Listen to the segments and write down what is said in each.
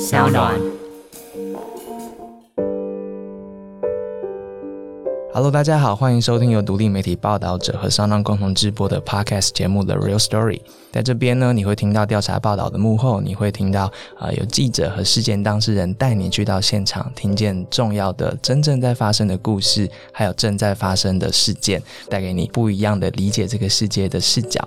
小暖。Hello，大家好，欢迎收听由独立媒体报道者和商浪共同直播的 Podcast 节目《The Real Story》。在这边呢，你会听到调查报道的幕后，你会听到啊有记者和事件当事人带你去到现场，听见重要的、真正在发生的故事，还有正在发生的事件，带给你不一样的理解这个世界的视角。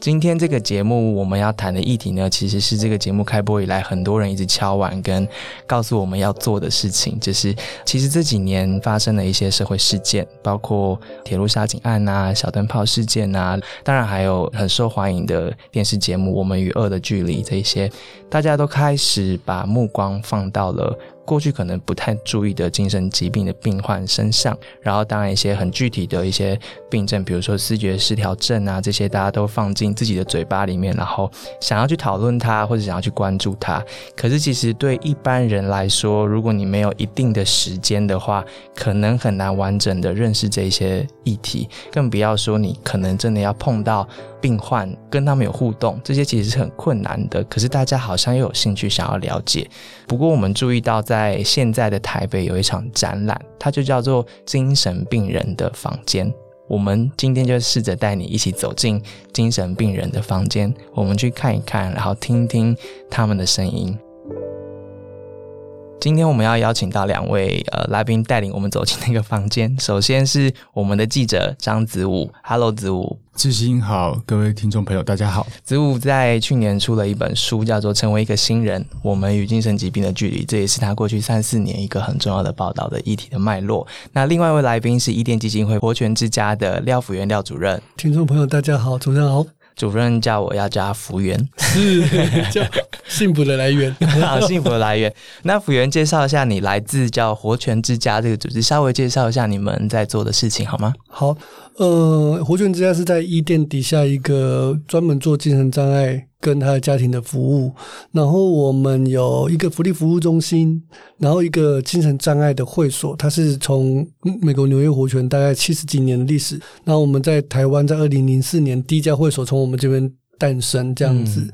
今天这个节目我们要谈的议题呢，其实是这个节目开播以来很多人一直敲碗跟告诉我们要做的事情，就是其实这几年发生的一些社会事件，包括铁路杀警案啊、小灯泡事件啊，当然还有很受欢迎的电视节目《我们与恶的距离》这一些，大家都开始把目光放到了。过去可能不太注意的精神疾病的病患身上，然后当然一些很具体的一些病症，比如说视觉失调症啊，这些大家都放进自己的嘴巴里面，然后想要去讨论它，或者想要去关注它。可是其实对一般人来说，如果你没有一定的时间的话，可能很难完整的认识这些议题，更不要说你可能真的要碰到。病患跟他们有互动，这些其实是很困难的。可是大家好像又有兴趣想要了解。不过我们注意到，在在现在的台北有一场展览，它就叫做《精神病人的房间》。我们今天就试着带你一起走进精神病人的房间，我们去看一看，然后听听他们的声音。今天我们要邀请到两位呃来宾，带领我们走进那个房间。首先是我们的记者张子武，Hello，子武。志兴好，各位听众朋友，大家好。子武在去年出了一本书，叫做《成为一个新人：我们与精神疾病的距离》，这也是他过去三四年一个很重要的报道的议题的脉络。那另外一位来宾是伊甸基金会活泉之家的廖福元廖主任。听众朋友，大家好，主任好。主任叫我要加福源，是叫幸福的来源，好幸福的来源。那福源介绍一下，你来自叫活泉之家这个组织，稍微介绍一下你们在做的事情好吗？好。呃，活泉之家是在伊甸底下一个专门做精神障碍跟他的家庭的服务。然后我们有一个福利服务中心，然后一个精神障碍的会所。它是从美国纽约活泉大概七十几年的历史。那我们在台湾在二零零四年第一家会所从我们这边诞生这样子。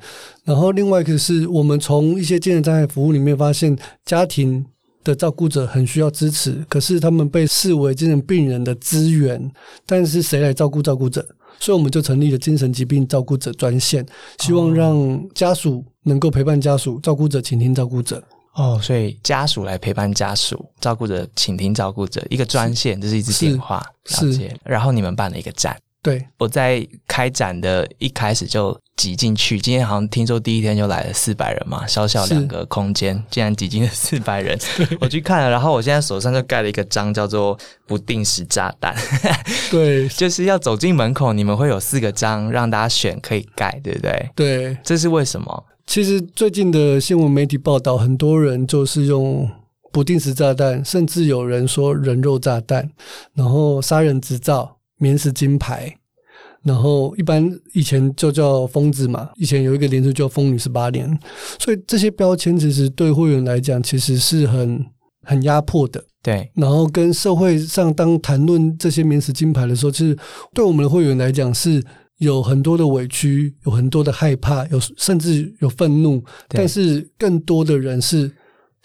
然后另外一个是我们从一些精神障碍服务里面发现家庭。的照顾者很需要支持，可是他们被视为精神病人的资源，但是谁来照顾照顾者？所以我们就成立了精神疾病照顾者专线，希望让家属能够陪伴家属，照顾者倾听照顾者。哦，所以家属来陪伴家属，照顾者倾听照顾者，一个专线这是一支电话，了解。然后你们办了一个站。对，我在开展的一开始就挤进去。今天好像听说第一天就来了四百人嘛，小小两个空间，竟然挤进了四百人。我去看了，然后我现在手上就盖了一个章，叫做“不定时炸弹”。对，就是要走进门口，你们会有四个章让大家选，可以盖，对不对？对，这是为什么？其实最近的新闻媒体报道，很多人就是用不定时炸弹，甚至有人说人肉炸弹，然后杀人执照。免死金牌，然后一般以前就叫疯子嘛。以前有一个连续叫疯女十八年，所以这些标签其实对会员来讲，其实是很很压迫的。对，然后跟社会上当谈论这些免死金牌的时候，其实对我们的会员来讲是有很多的委屈，有很多的害怕，有甚至有愤怒，但是更多的人是。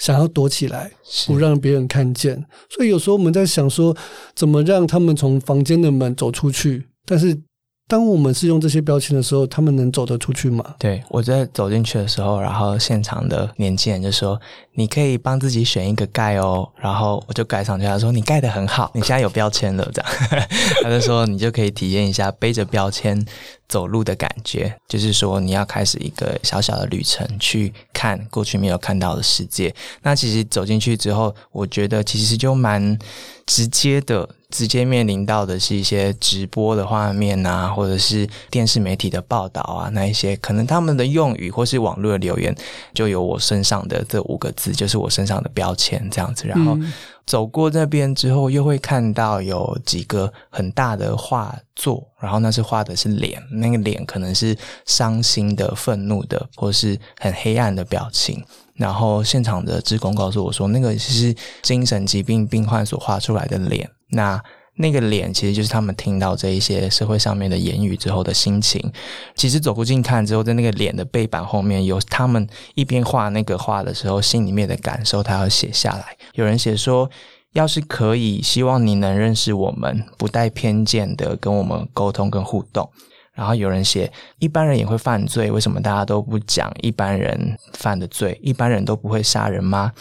想要躲起来，不让别人看见，所以有时候我们在想说，怎么让他们从房间的门走出去？但是，当我们是用这些标签的时候，他们能走得出去吗？对我在走进去的时候，然后现场的年轻人就说：“你可以帮自己选一个盖哦。”然后我就盖上去，他说：“你盖的很好，你现在有标签了。”这样，他就说：“你就可以体验一下背着标签。”走路的感觉，就是说你要开始一个小小的旅程，去看过去没有看到的世界。那其实走进去之后，我觉得其实就蛮直接的，直接面临到的是一些直播的画面啊，或者是电视媒体的报道啊，那一些可能他们的用语或是网络的留言，就有我身上的这五个字，就是我身上的标签这样子。然后。走过那边之后，又会看到有几个很大的画作，然后那是画的是脸，那个脸可能是伤心的、愤怒的，或是很黑暗的表情。然后现场的职工告诉我说，那个是精神疾病病患所画出来的脸。那那个脸其实就是他们听到这一些社会上面的言语之后的心情。其实走过近看之后，在那个脸的背板后面有他们一边画那个画的时候心里面的感受，他要写下来。有人写说，要是可以，希望你能认识我们，不带偏见的跟我们沟通跟互动。然后有人写，一般人也会犯罪，为什么大家都不讲一般人犯的罪？一般人都不会杀人吗？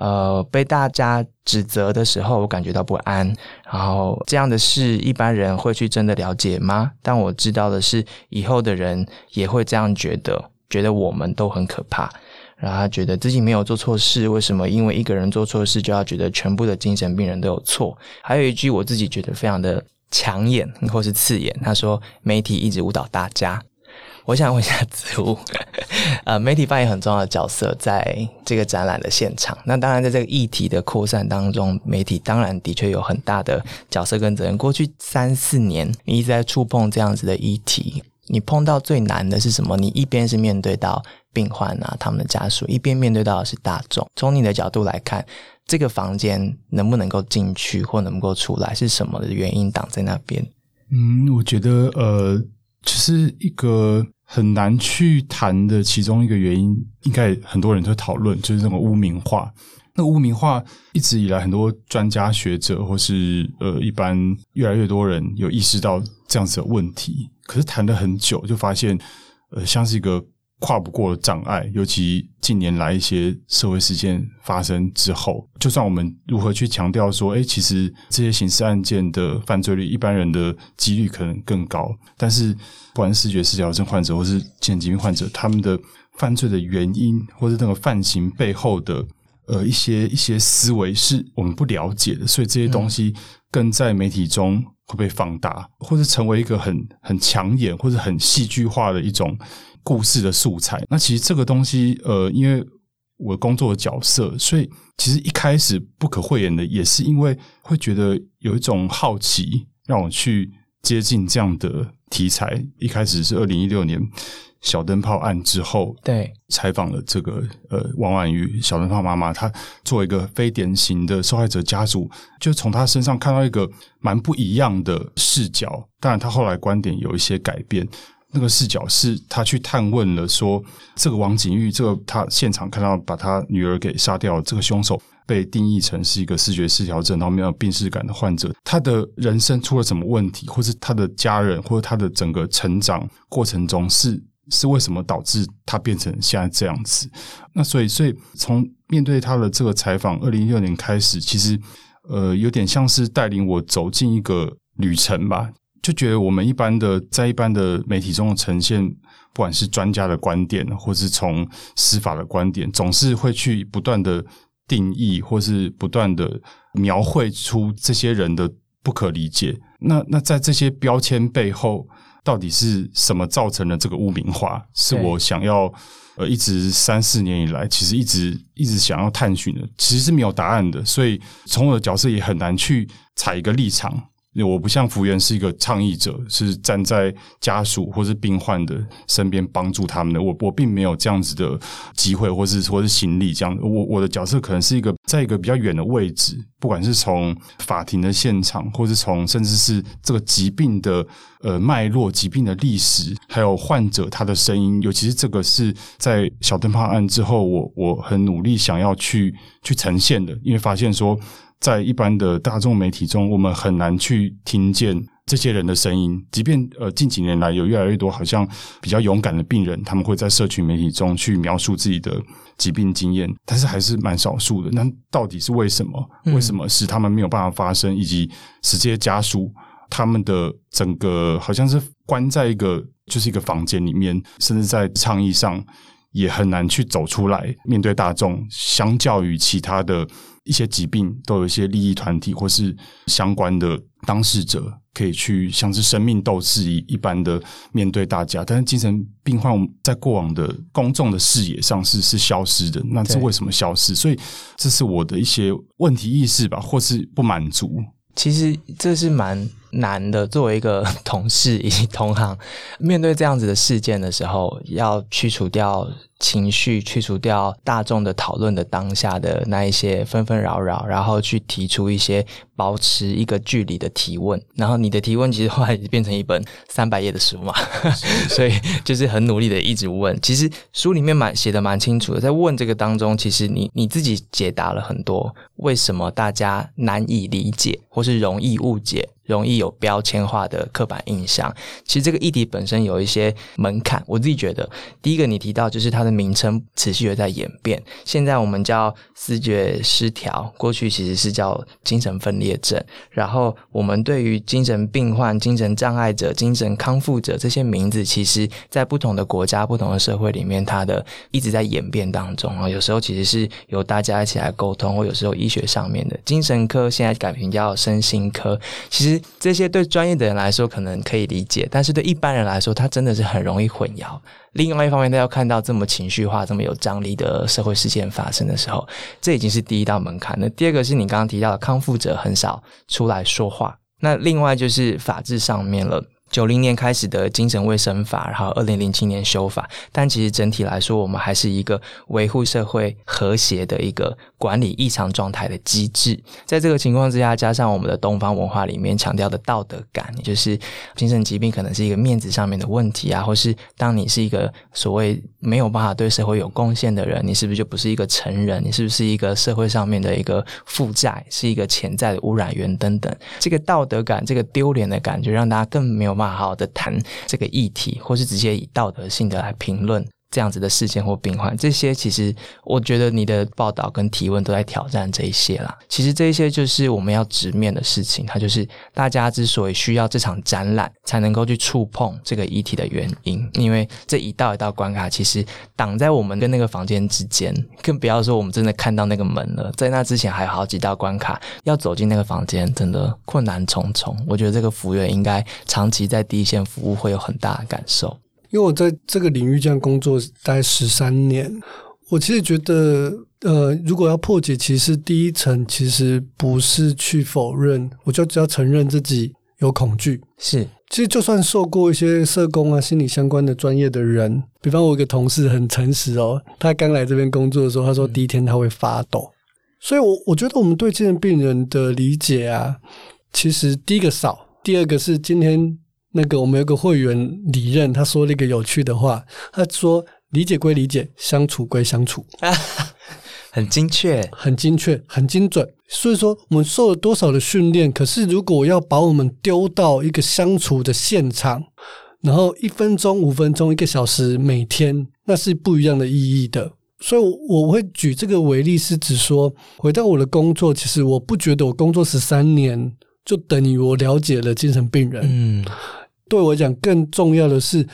呃，被大家指责的时候，我感觉到不安。然后这样的事，一般人会去真的了解吗？但我知道的是，以后的人也会这样觉得，觉得我们都很可怕。然后他觉得自己没有做错事，为什么因为一个人做错事就要觉得全部的精神病人都有错？还有一句我自己觉得非常的抢眼或是刺眼，他说媒体一直误导大家。我想问一下子午，呃，媒体扮演很重要的角色，在这个展览的现场。那当然，在这个议题的扩散当中，媒体当然的确有很大的角色跟责任。过去三四年，你一直在触碰这样子的议题，你碰到最难的是什么？你一边是面对到病患啊，他们的家属，一边面对到的是大众。从你的角度来看，这个房间能不能够进去，或能够出来，是什么的原因挡在那边？嗯，我觉得，呃，其实一个。很难去谈的其中一个原因，应该很多人都讨论，就是那个污名化。那污名化一直以来，很多专家学者或是呃一般越来越多人有意识到这样子的问题，可是谈了很久，就发现呃像是一个。跨不过的障碍，尤其近年来一些社会事件发生之后，就算我们如何去强调说，哎，其实这些刑事案件的犯罪率，一般人的几率可能更高，但是不管是视觉失调症患者或是精神疾病患者，他们的犯罪的原因或是那个犯行背后的呃一些一些思维是我们不了解的，所以这些东西更在媒体中会被放大，或者成为一个很很抢眼或者很戏剧化的一种。故事的素材，那其实这个东西，呃，因为我工作的角色，所以其实一开始不可讳言的，也是因为会觉得有一种好奇，让我去接近这样的题材。一开始是二零一六年小灯泡案之后，对采访了这个呃王婉瑜小灯泡妈妈，她作为一个非典型的受害者家属，就从她身上看到一个蛮不一样的视角。当然，她后来观点有一些改变。那个视角是他去探问了，说这个王景玉，这个他现场看到把他女儿给杀掉，这个凶手被定义成是一个视觉失调症，然后没有病视感的患者，他的人生出了什么问题，或是他的家人，或者他的整个成长过程中是是为什么导致他变成现在这样子？那所以，所以从面对他的这个采访，二零一六年开始，其实呃，有点像是带领我走进一个旅程吧。就觉得我们一般的在一般的媒体中的呈现，不管是专家的观点，或是从司法的观点，总是会去不断的定义，或是不断的描绘出这些人的不可理解。那那在这些标签背后，到底是什么造成了这个污名化？是我想要呃，一直三四年以来，其实一直一直想要探寻的，其实是没有答案的。所以从我的角色也很难去采一个立场。我不像福原是一个倡议者，是站在家属或是病患的身边帮助他们的。我我并没有这样子的机会，或是或是行李这样。我我的角色可能是一个在一个比较远的位置，不管是从法庭的现场，或是从甚至是这个疾病的呃脉络、疾病的历史，还有患者他的声音。尤其是这个是在小灯泡案之后，我我很努力想要去去呈现的，因为发现说。在一般的大众媒体中，我们很难去听见这些人的声音。即便呃近几年来有越来越多好像比较勇敢的病人，他们会在社群媒体中去描述自己的疾病经验，但是还是蛮少数的。那到底是为什么？为什么使他们没有办法发声？以及使这些家属他们的整个好像是关在一个就是一个房间里面，甚至在倡议上也很难去走出来面对大众。相较于其他的。一些疾病都有一些利益团体或是相关的当事者可以去像是生命斗士一一般的面对大家，但是精神病患在过往的公众的视野上是是消失的，那是为什么消失？所以这是我的一些问题意识吧，或是不满足。其实这是蛮难的。作为一个 同事以及同行，面对这样子的事件的时候，要去除掉。情绪去除掉大众的讨论的当下的那一些纷纷扰扰，然后去提出一些保持一个距离的提问。然后你的提问其实后来变成一本 三百页的书嘛，所以就是很努力的一直问。其实书里面蛮写的蛮清楚的，在问这个当中，其实你你自己解答了很多为什么大家难以理解或是容易误解。容易有标签化的刻板印象。其实这个议题本身有一些门槛。我自己觉得，第一个你提到就是它的名称持续的在演变。现在我们叫思觉失调，过去其实是叫精神分裂症。然后我们对于精神病患、精神障碍者、精神康复者这些名字，其实在不同的国家、不同的社会里面，它的一直在演变当中啊。有时候其实是由大家一起来沟通，或有时候医学上面的精神科现在改名叫身心科，其实。这些对专业的人来说可能可以理解，但是对一般人来说，他真的是很容易混淆。另外一方面，他要看到这么情绪化、这么有张力的社会事件发生的时候，这已经是第一道门槛。那第二个是你刚刚提到的康复者很少出来说话，那另外就是法制上面了。九零年开始的精神卫生法，然后二零零七年修法，但其实整体来说，我们还是一个维护社会和谐的一个管理异常状态的机制。在这个情况之下，加上我们的东方文化里面强调的道德感，也就是精神疾病可能是一个面子上面的问题啊，或是当你是一个所谓没有办法对社会有贡献的人，你是不是就不是一个成人？你是不是一个社会上面的一个负债，是一个潜在的污染源等等？这个道德感，这个丢脸的感觉，让大家更没有办法。好好的谈这个议题，或是直接以道德性的来评论。这样子的事件或病患，这些其实我觉得你的报道跟提问都在挑战这一些啦。其实这一些就是我们要直面的事情，它就是大家之所以需要这场展览才能够去触碰这个议题的原因。因为这一道一道关卡，其实挡在我们跟那个房间之间，更不要说我们真的看到那个门了。在那之前还有好几道关卡，要走进那个房间，真的困难重重。我觉得这个服务员应该长期在第一线服务，会有很大的感受。因为我在这个领域这样工作大概十三年，我其实觉得，呃，如果要破解，其实第一层其实不是去否认，我就只要承认自己有恐惧。是，其实就算受过一些社工啊、心理相关的专业的人，比方我有个同事很诚实哦，他刚来这边工作的时候，他说第一天他会发抖。所以，我我觉得我们对精神病人的理解啊，其实第一个少，第二个是今天。那个我们有个会员李任，他说了一个有趣的话，他说：“理解归理解，相处归相处。”很精确，很精确，很精准。所以说，我们受了多少的训练？可是，如果要把我们丢到一个相处的现场，然后一分钟、五分钟、一个小时，每天，那是不一样的意义的。所以，我会举这个为例，是指说，回到我的工作，其实我不觉得我工作十三年就等于我了解了精神病人。嗯。对我讲，更重要的是，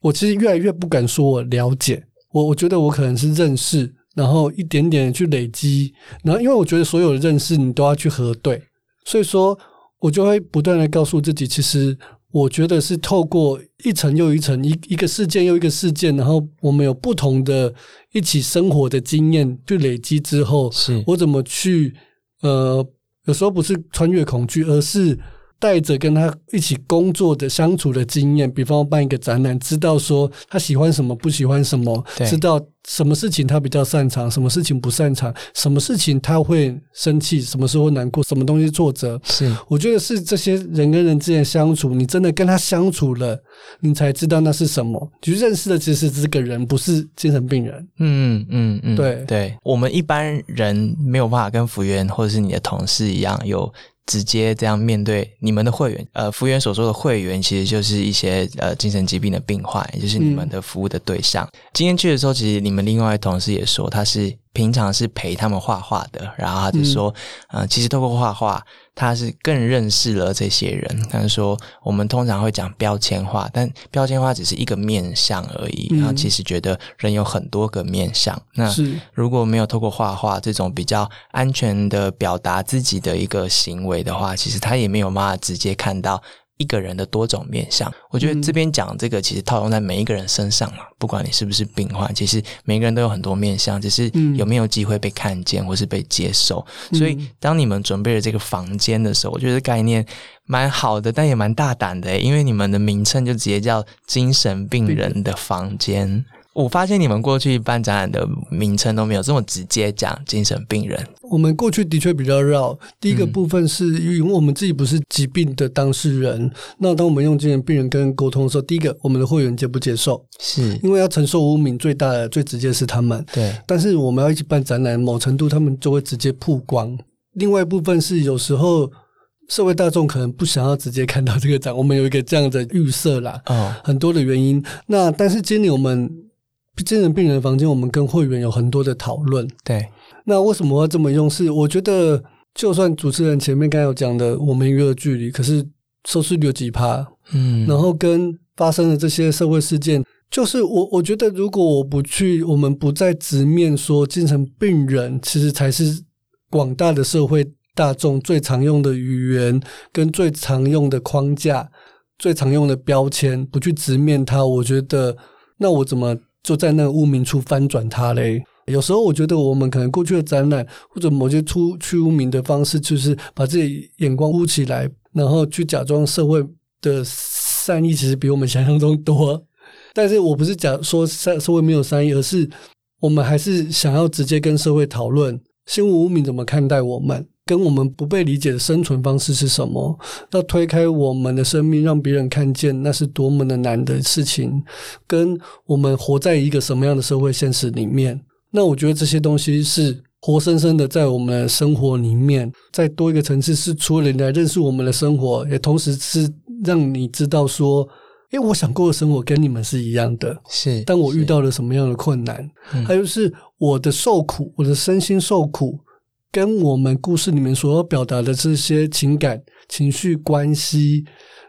我其实越来越不敢说我了解。我，我觉得我可能是认识，然后一点点去累积，然后因为我觉得所有的认识你都要去核对，所以说我就会不断的告诉自己，其实我觉得是透过一层又一层，一一个事件又一个事件，然后我们有不同的一起生活的经验去累积之后，是。我怎么去呃，有时候不是穿越恐惧，而是。带着跟他一起工作的相处的经验，比方办一个展览，知道说他喜欢什么，不喜欢什么，知道什么事情他比较擅长，什么事情不擅长，什么事情他会生气，什么时候难过，什么东西挫折。是，我觉得是这些人跟人之间相处，你真的跟他相处了，你才知道那是什么。就认识的其实这个人，不是精神病人。嗯嗯嗯，对对，我们一般人没有办法跟服务员或者是你的同事一样有。直接这样面对你们的会员，呃，服务员所说的会员其实就是一些呃精神疾病的病患，也就是你们的服务的对象。今天去的时候，其实你们另外同事也说，他是平常是陪他们画画的，然后他就说，呃，其实透过画画。他是更认识了这些人。他说：“我们通常会讲标签化，但标签化只是一个面相而已。然后其实觉得人有很多个面相。那如果没有透过画画这种比较安全的表达自己的一个行为的话，其实他也没有办法直接看到一个人的多种面相。我觉得这边讲这个，其实套用在每一个人身上嘛，不管你是不是病患，其实每个人都有很多面相，只是有没有机会被看见或是被接受。所以，当你们准备了这个房间的时候，我觉得概念蛮好的，但也蛮大胆的，因为你们的名称就直接叫“精神病人的房间”。我发现你们过去办展览的名称都没有这么直接讲精神病人。我们过去的确比较绕。第一个部分是因为我们自己不是疾病的当事人，那当我们用精神病人跟人沟通的时候，第一个我们的会员接不接受？是因为要承受污名最大的、最直接是他们。对，但是我们要一起办展览，某程度他们就会直接曝光。另外一部分是有时候社会大众可能不想要直接看到这个展，我们有一个这样的预设啦。哦，很多的原因。那但是今年我们。精神病人房间，我们跟会员有很多的讨论。对，那为什么要这么用？是我觉得，就算主持人前面刚才有讲的，我们约了距离，可是收视率有几趴？嗯，然后跟发生的这些社会事件，就是我我觉得，如果我不去，我们不再直面说精神病人，其实才是广大的社会大众最常用的语言跟最常用的框架、最常用的标签，不去直面它，我觉得，那我怎么？就在那个污名处翻转它嘞。有时候我觉得我们可能过去的展览或者某些出去污名的方式，就是把自己眼光污起来，然后去假装社会的善意其实比我们想象中多。但是我不是讲说社社会没有善意，而是我们还是想要直接跟社会讨论新闻污名怎么看待我们。跟我们不被理解的生存方式是什么？要推开我们的生命，让别人看见，那是多么的难的事情。跟我们活在一个什么样的社会现实里面？那我觉得这些东西是活生生的在我们的生活里面，在多一个层次，是除了你来认识我们的生活，也同时是让你知道说，因为我想过的生活跟你们是一样的。是，但我遇到了什么样的困难？还有是我的受苦，我的身心受苦。跟我们故事里面所要表达的这些情感、情绪、关系，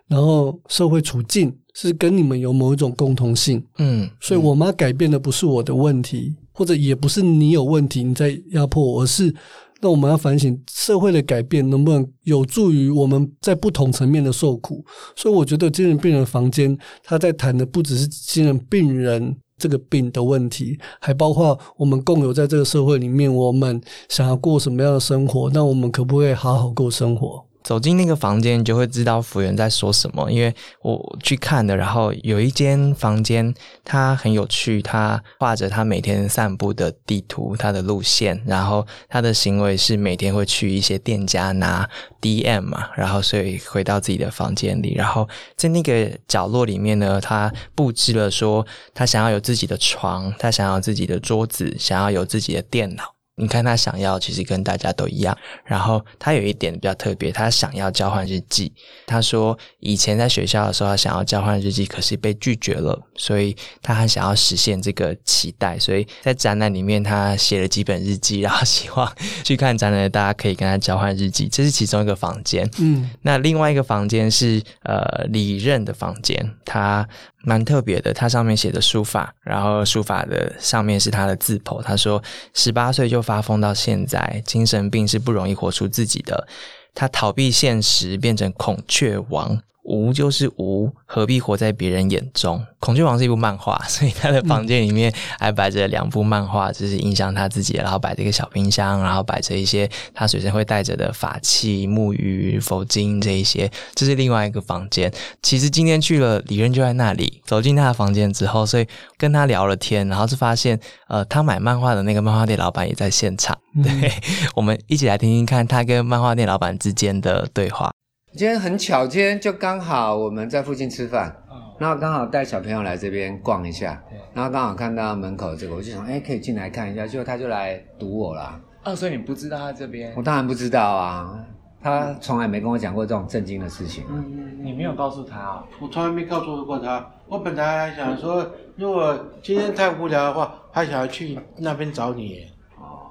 然后社会处境，是跟你们有某一种共同性。嗯，所以我妈改变的不是我的问题，或者也不是你有问题，你在压迫我，而是那我们要反省社会的改变能不能有助于我们在不同层面的受苦。所以我觉得精神病人房间，他在谈的不只是精神病人。这个病的问题，还包括我们共有在这个社会里面，我们想要过什么样的生活？那我们可不可以好好过生活？走进那个房间，你就会知道服务员在说什么。因为我去看的，然后有一间房间，它很有趣，它画着他每天散步的地图，他的路线，然后他的行为是每天会去一些店家拿 DM 嘛，然后所以回到自己的房间里，然后在那个角落里面呢，他布置了说他想要有自己的床，他想要自己的桌子，想要有自己的电脑。你看他想要，其实跟大家都一样。然后他有一点比较特别，他想要交换日记。他说以前在学校的时候，他想要交换日记，可是被拒绝了，所以他很想要实现这个期待。所以在展览里面，他写了几本日记，然后 希望去看展览的大家可以跟他交换日记。这是其中一个房间。嗯，那另外一个房间是呃李任的房间，他。蛮特别的，他上面写的书法，然后书法的上面是他的字谱。他说，十八岁就发疯到现在，精神病是不容易活出自己的。他逃避现实，变成孔雀王。无就是无，何必活在别人眼中？孔雀王是一部漫画，所以他的房间里面还摆着两部漫画，就是影响他自己。然后摆着一个小冰箱，然后摆着一些他随身会带着的法器、木鱼、佛经这一些。这是另外一个房间。其实今天去了，李任就在那里。走进他的房间之后，所以跟他聊了天，然后是发现，呃，他买漫画的那个漫画店老板也在现场。对，我们一起来听听看他跟漫画店老板之间的对话。今天很巧，今天就刚好我们在附近吃饭，然后刚好带小朋友来这边逛一下，然后刚好看到门口这个，我就想，哎，可以进来看一下，结果他就来堵我了。哦，所以你不知道他这边？我当然不知道啊，他从来没跟我讲过这种震惊的事情。嗯，你没有告诉他啊？我从来没告诉过他。我本来还想说，如果今天太无聊的话，还想要去那边找你。哦，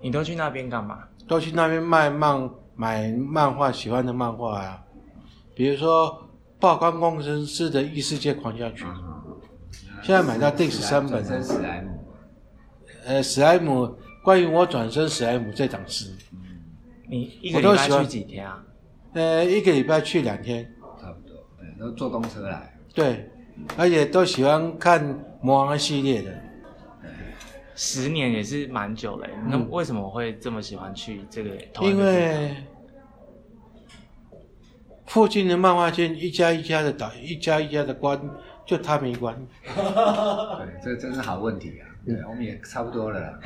你都去那边干嘛？都去那边卖漫。买漫画喜欢的漫画啊，比如说《爆肝工程师的异世界狂想曲》，现在买到第十三本。史莱姆。呃，史莱姆关于我转身史莱姆这档诗。你一个礼拜去几天啊？呃，一个礼拜去两天。差不多。都坐公车来。对，而且都喜欢看魔王系列的。十年也是蛮久了耶，那为什么会这么喜欢去这个同一因个地方？为附近的漫画店一家一家的打，一家一家的关，就他没关。对，这真是好问题啊。对，我们也差不多了啦。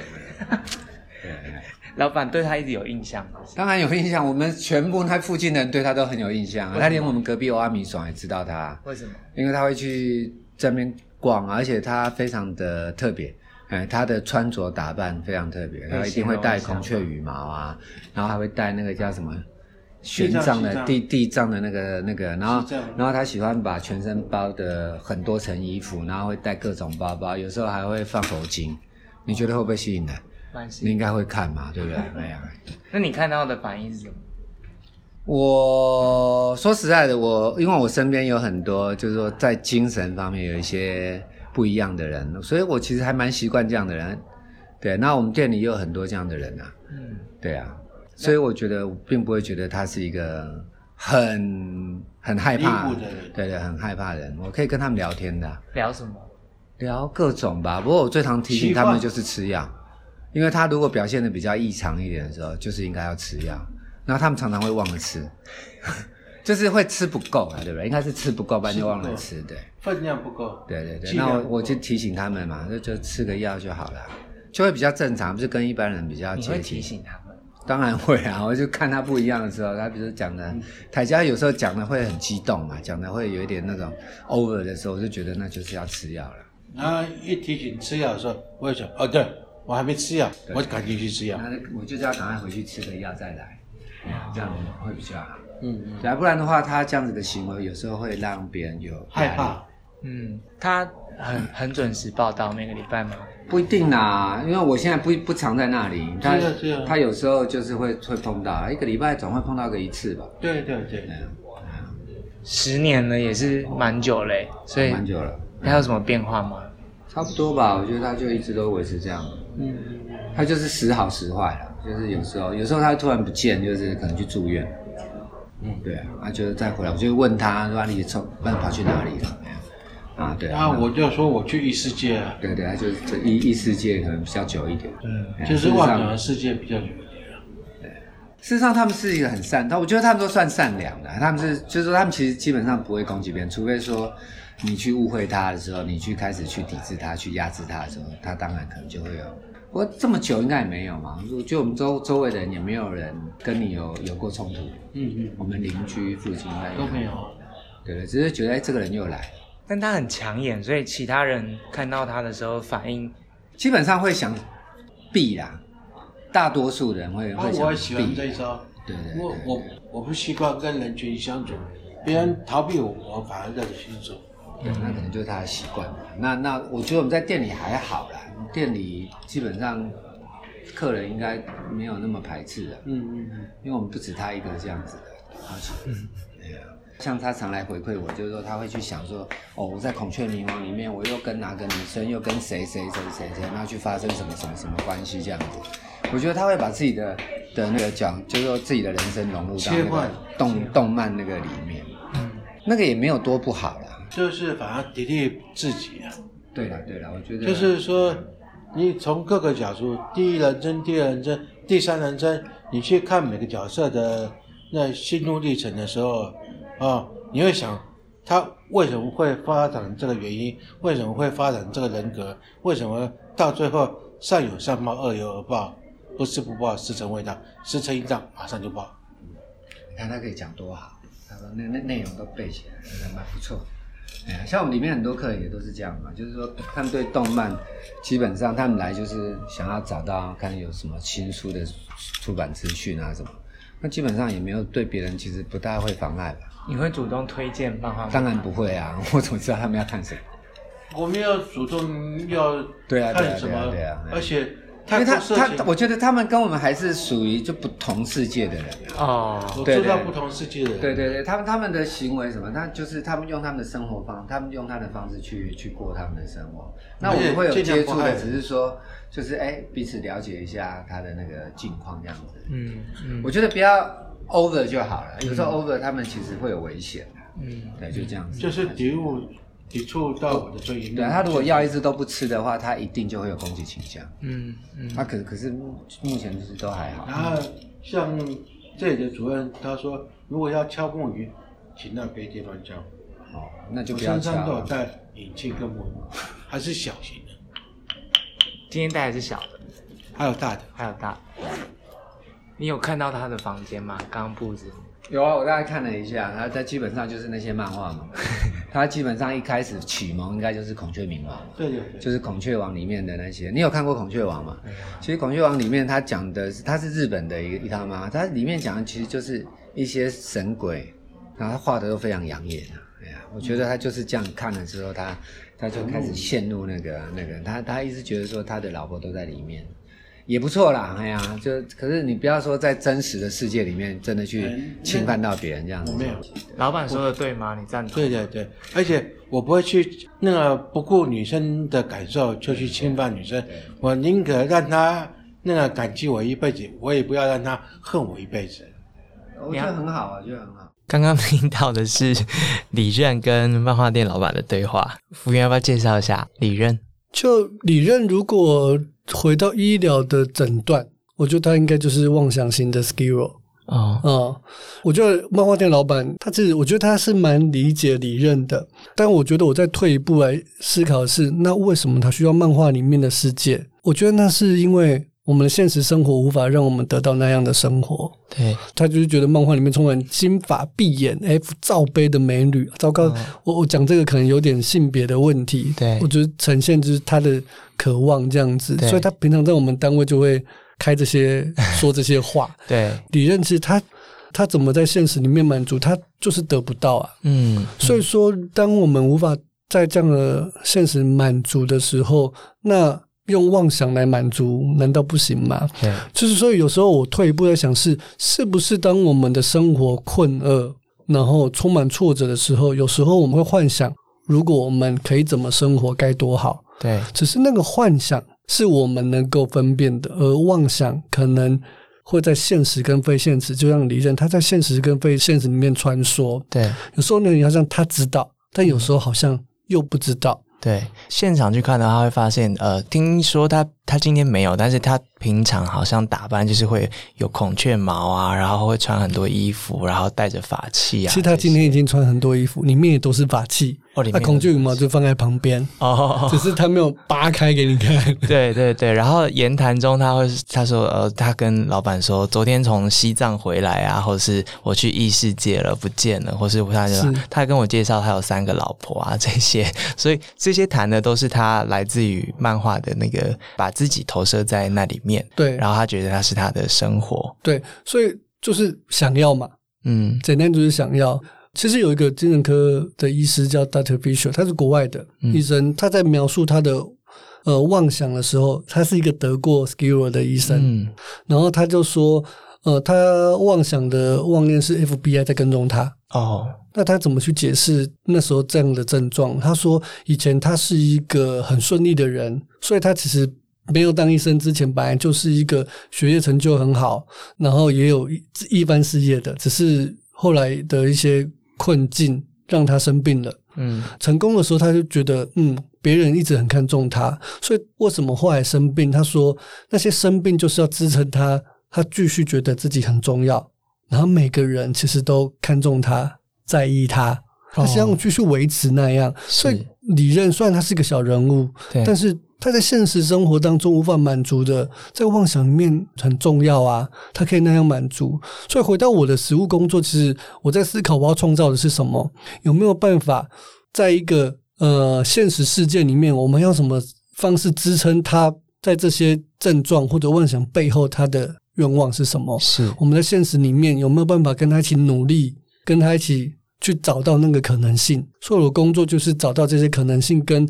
对对，老板对他一直有印象吗？当然有印象，我们全部他附近的人对他都很有印象啊。他连我们隔壁欧阿米爽也知道他，为什么？因为他会去这边逛啊，而且他非常的特别。哎，他的穿着打扮非常特别，他一定会戴孔雀羽毛啊，然后还会戴那个叫什么玄奘的地地藏的那个那个，然后然后他喜欢把全身包的很多层衣服，然后会带各种包包，有时候还会放佛经。你觉得会不会吸引人？蛮喜你应该会看嘛，对不对？对 呀。那你看到的反应是什么？我说实在的，我因为我身边有很多，就是说在精神方面有一些不一样的人，所以我其实还蛮习惯这样的人。对，那我们店里也有很多这样的人啊。嗯，对啊，所以我觉得我并不会觉得他是一个很很害怕的人对对，很害怕的人。我可以跟他们聊天的啊、聊什么？聊各种吧。不过我最常提醒他们就是吃药，因为他如果表现的比较异常一点的时候，就是应该要吃药。然后他们常常会忘了吃，就是会吃不够啊，对不对？应该是吃不够，不然就忘了吃。对，分量不够。对对对。那我我就提醒他们嘛，就就吃个药就好了，就会比较正常，不是跟一般人比较接你会提近。醒他们？当然会啊，我就看他不一样的时候，他比如说讲的，台家有时候讲的会很激动嘛，讲的会有一点那种 over 的时候，我就觉得那就是要吃药了。然后一提醒吃药的时候，我会想，哦，对我还没吃药，我赶紧去吃药。那我就是要赶快回去吃个药再来，这样会比较好。嗯嗯，对啊，不然的话，他这样子的行为有时候会让别人有害怕。嗯，他很很准时报道每个礼拜吗？不一定啦，因为我现在不不常在那里，他是啊啊他有时候就是会会碰到，一个礼拜总会碰到个一次吧。对对对，十年了也是蛮久嘞，所以蛮久了，还有什么变化吗？差不多吧。我觉得他就一直都维持这样，嗯，他就是时好时坏了，就是有时候有时候他突然不见，就是可能去住院，嗯，对啊，他就是再回来，我就问他说啊你从不然跑去哪里了？啊，对啊，我就说我去异世界啊，对对，啊就是这异异世界可能比较久一点，嗯，哎就是事实上妄想的世界比较久一点。对事实上，他们是一个很善，他我觉得他们都算善良的。他们是，就是说，他们其实基本上不会攻击别人，除非说你去误会他的时候，你去开始去抵制他、去压制他的时候，他当然可能就会有。不过这么久应该也没有嘛，我觉得我们周周围的人也没有人跟你有有过冲突。嗯嗯，我们邻居附近应该都没有。对对，只是觉得哎，这个人又来，但他很抢眼，所以其他人看到他的时候反应基本上会想避啦。大多数人会啊会，想我也喜欢这。一招。对对对我我我不习惯跟人群相处，别人逃避我，我反而在相处。对，那可能就是他的习惯吧。那那我觉得我们在店里还好啦，店里基本上客人应该没有那么排斥的，嗯嗯嗯，因为我们不止他一个这样子的，而且，对啊，像他常来回馈我，就是说他会去想说，哦，我在孔雀迷茫里面，我又跟哪个女生，又跟谁谁谁谁谁，然后去发生什么什么什么关系这样子。我觉得他会把自己的的那个讲，就是说自己的人生融入到那个动动漫那个里面，那个也没有多不好啦。就是反而砥砺自己啊。对了对了，我觉得就是说，你从各个角度，第一人称、第二人称、第三人称，你去看每个角色的那心路历程的时候，啊，你会想他为什么会发展这个原因，为什么会发展这个人格，为什么到最后善有善报，恶有恶报，不是不报，时辰未到，时辰一到，马上就报。你看他可以讲多好，他说那那内容都背起来，还蛮不错。哎呀，像我们里面很多客人也都是这样嘛，就是说他们对动漫，基本上他们来就是想要找到看有什么新书的出版资讯啊什么，那基本上也没有对别人其实不大会妨碍吧？你会主动推荐漫画吗？当然不会啊，我怎么知道他们要看什么？我们要主动要对啊对啊看什么，对啊对啊而且因为他他，我觉得他们跟我们还是属于就不同世界的人啊。哦，我知道不同世界的人，对对对，他们他们的行为什么，那就是他们用他们的生活方，他们用他的方式去去过他们的生活。那我们会有接触的，只是说就是哎彼此了解一下他的那个近况这样子。嗯嗯，我觉得不要 over 就好了，有时候 over 他们其实会有危险的。嗯，对，就这样子。就是抵触抵触到我的最严。对他如果药一直都不吃的话，他一定就会有攻击倾向。嗯嗯，他可可是目前就是都还好。然后像这里的主任他说，如果要敲木鱼，请到别的地方敲。哦，那就我不要敲身上都有了。带引气跟木鱼，还是小型的，今天带的是小的，还有大的。还有大的。你有看到他的房间吗？刚刚布置。有啊，我大概看了一下，他他基本上就是那些漫画嘛。他基本上一开始启蒙应该就是孔雀明王，对对对，就是孔雀王里面的那些。你有看过孔雀王吗？其实孔雀王里面他讲的是，他是日本的一个一套漫画，它里面讲的其实就是一些神鬼，然后他画的都非常养眼啊。哎呀，我觉得他就是这样看了之后，他他就开始陷入那个那个，他他一直觉得说他的老婆都在里面。也不错啦，哎呀，就可是你不要说在真实的世界里面真的去侵犯到别人这样子我。没有。老板说的对吗？你赞同？对对对，而且我不会去那个不顾女生的感受就去侵犯女生，我宁可让她那个感激我一辈子，我也不要让她恨我一辈子。我觉得很好啊，我觉得很好。刚刚听到的是李任跟漫画店老板的对话，服务员要不要介绍一下李任？就李任如果回到医疗的诊断，我觉得他应该就是妄想型的 Skiro。啊，啊、我觉得漫画店老板他是，我觉得他是蛮理解李任的，但我觉得我再退一步来思考的是，那为什么他需要漫画里面的世界？我觉得那是因为我们的现实生活无法让我们得到那样的生活，对，他就是觉得漫画里面充满金发碧眼、F 罩杯的美女。糟糕，我我讲这个可能有点性别的问题，对我觉得呈现就是他的渴望这样子，所以他平常在我们单位就会开这些说这些话。对，李任其实他他怎么在现实里面满足，他就是得不到啊。嗯，所以说，当我们无法在这样的现实满足的时候，那用妄想来满足，难道不行吗？对，就是所以有时候我退一步在想是，是不是当我们的生活困厄，然后充满挫折的时候，有时候我们会幻想，如果我们可以怎么生活，该多好。对，只是那个幻想是我们能够分辨的，而妄想可能会在现实跟非现实，就像李任他在现实跟非现实里面穿梭。对，有时候呢，你好像他知道，但有时候好像又不知道。对，现场去看的话，会发现，呃，听说他他今天没有，但是他平常好像打扮就是会有孔雀毛啊，然后会穿很多衣服，然后带着法器啊。其实他今天已经穿很多衣服，里面也都是法器，哦，里那面孔雀羽毛就放在旁边，哦，只是他没有扒开给你看。对对对，然后言谈中他会他说呃，他跟老板说，昨天从西藏回来啊，或是我去异世界了不见了，或是他就是。他还跟我介绍他有三个老婆啊这些，所以这些谈的都是他来自于漫画的那个把自己投射在那里面，对然后他觉得那是他的生活，对，所以就是想要嘛，嗯简单就是想要。其实有一个精神科的医师叫 Dr. Fisher，他是国外的嗯医生，他在描述他的呃妄想的时候，他是一个得过 Skiro 的医生，嗯然后他就说，呃，他妄想的妄念是 FBI 在跟踪他。哦那他怎么去解释那时候这样的症状？他说，以前他是一个很顺利的人，所以他其实没有当医生之前，本来就是一个学业成就很好，然后也有一一番事业的，只是后来的一些困境让他生病了。嗯成功的时候，他就觉得，嗯，别人一直很看重他，所以为什么后来生病？他说那些生病就是要支撑他，他继续觉得自己很重要，然后每个人其实都看重他，在意他，他希望继续维持那样。所以李任虽然他是个小人物，但是他在现实生活当中无法满足的，在妄想里面很重要啊，他可以那样满足。所以回到我的实务工作，其实我在思考我要创造的是什么，有没有办法在一个呃现实世界里面，我们用什么方式支撑他在这些症状或者妄想背后他的愿望是什么？是我们在现实里面有没有办法跟他一起努力，跟他一起去找到那个可能性？所以我的工作就是找到这些可能性，跟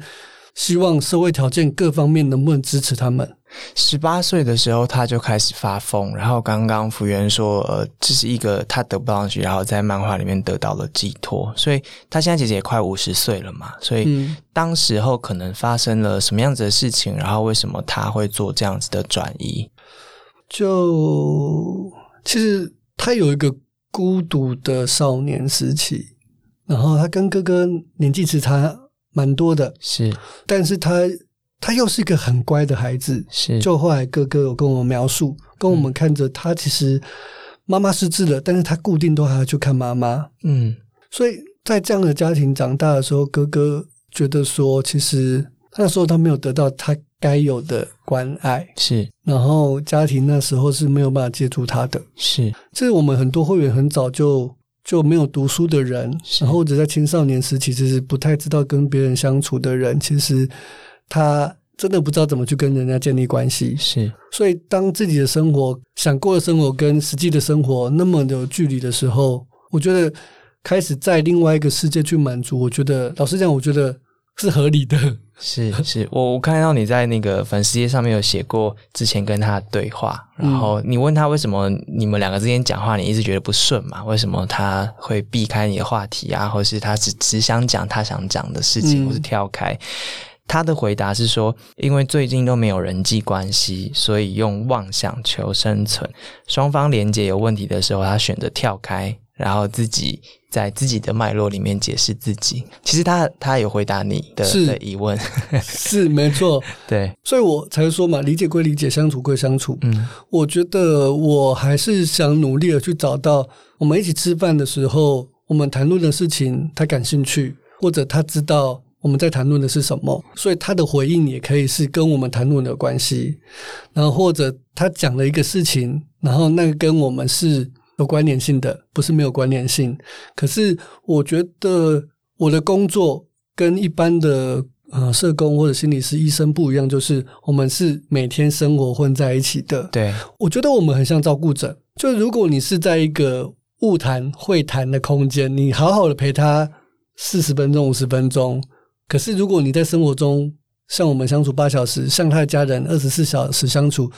希望社会条件各方面能不能支持他们。十八岁的时候他就开始发疯，然后刚刚福原说，呃，这是一个他得不到东西，然后在漫画里面得到了寄托，所以他现在其实也快五十岁了嘛，所以嗯当时候可能发生了什么样子的事情，然后为什么他会做这样子的转移？就其实他有一个孤独的少年时期，然后他跟哥哥年纪只差蛮多的，是。但是他他又是一个很乖的孩子。是，就后来哥哥有跟我们描述，跟我们看着他其实妈妈失智了，但是他固定都还要去看妈妈，嗯。所以在这样的家庭长大的时候，哥哥觉得说，其实那时候他没有得到他该有的关爱，是。然后家庭那时候是没有办法接触他的。是。这是我们很多会员很早就就没有读书的人，然后或者在青少年时期其实不太知道跟别人相处的人，其实他真的不知道怎么去跟人家建立关系。是所以，当自己的生活想过的生活跟实际的生活那么有距离的时候，我觉得开始在另外一个世界去满足，我觉得老实讲，我觉得是合理的。是 是，我我看到你在那个粉丝页上面有写过之前跟他的对话，然后你问他为什么你们两个之间讲话你一直觉得不顺嘛？为什么他会避开你的话题啊，或是他只只想讲他想讲的事情，嗯或是跳开？他的回答是说，因为最近都没有人际关系，所以用妄想求生存。双方连接有问题的时候，他选择跳开，然后自己在自己的脉络里面解释自己。其实他他有回答你的的疑问，是没错，对，所以我才说嘛，理解归理解，相处归相处。嗯我觉得我还是想努力的去找到我们一起吃饭的时候，我们谈论的事情他感兴趣，或者他知道我们在谈论的是什么，所以他的回应也可以是跟我们谈论的关系。然后或者他讲了一个事情，然后那个跟我们是有关联性的，不是没有关联性。可是我觉得我的工作跟一般的呃社工或者心理师、医生不一样，就是我们是每天生活混在一起的。对，我觉得我们很像照顾者，就如果你是在一个晤谈会谈的空间，你好好的陪他四十分钟、五十分钟。可是如果你在生活中像我们相处八小时，像他的家人二十四小时相处，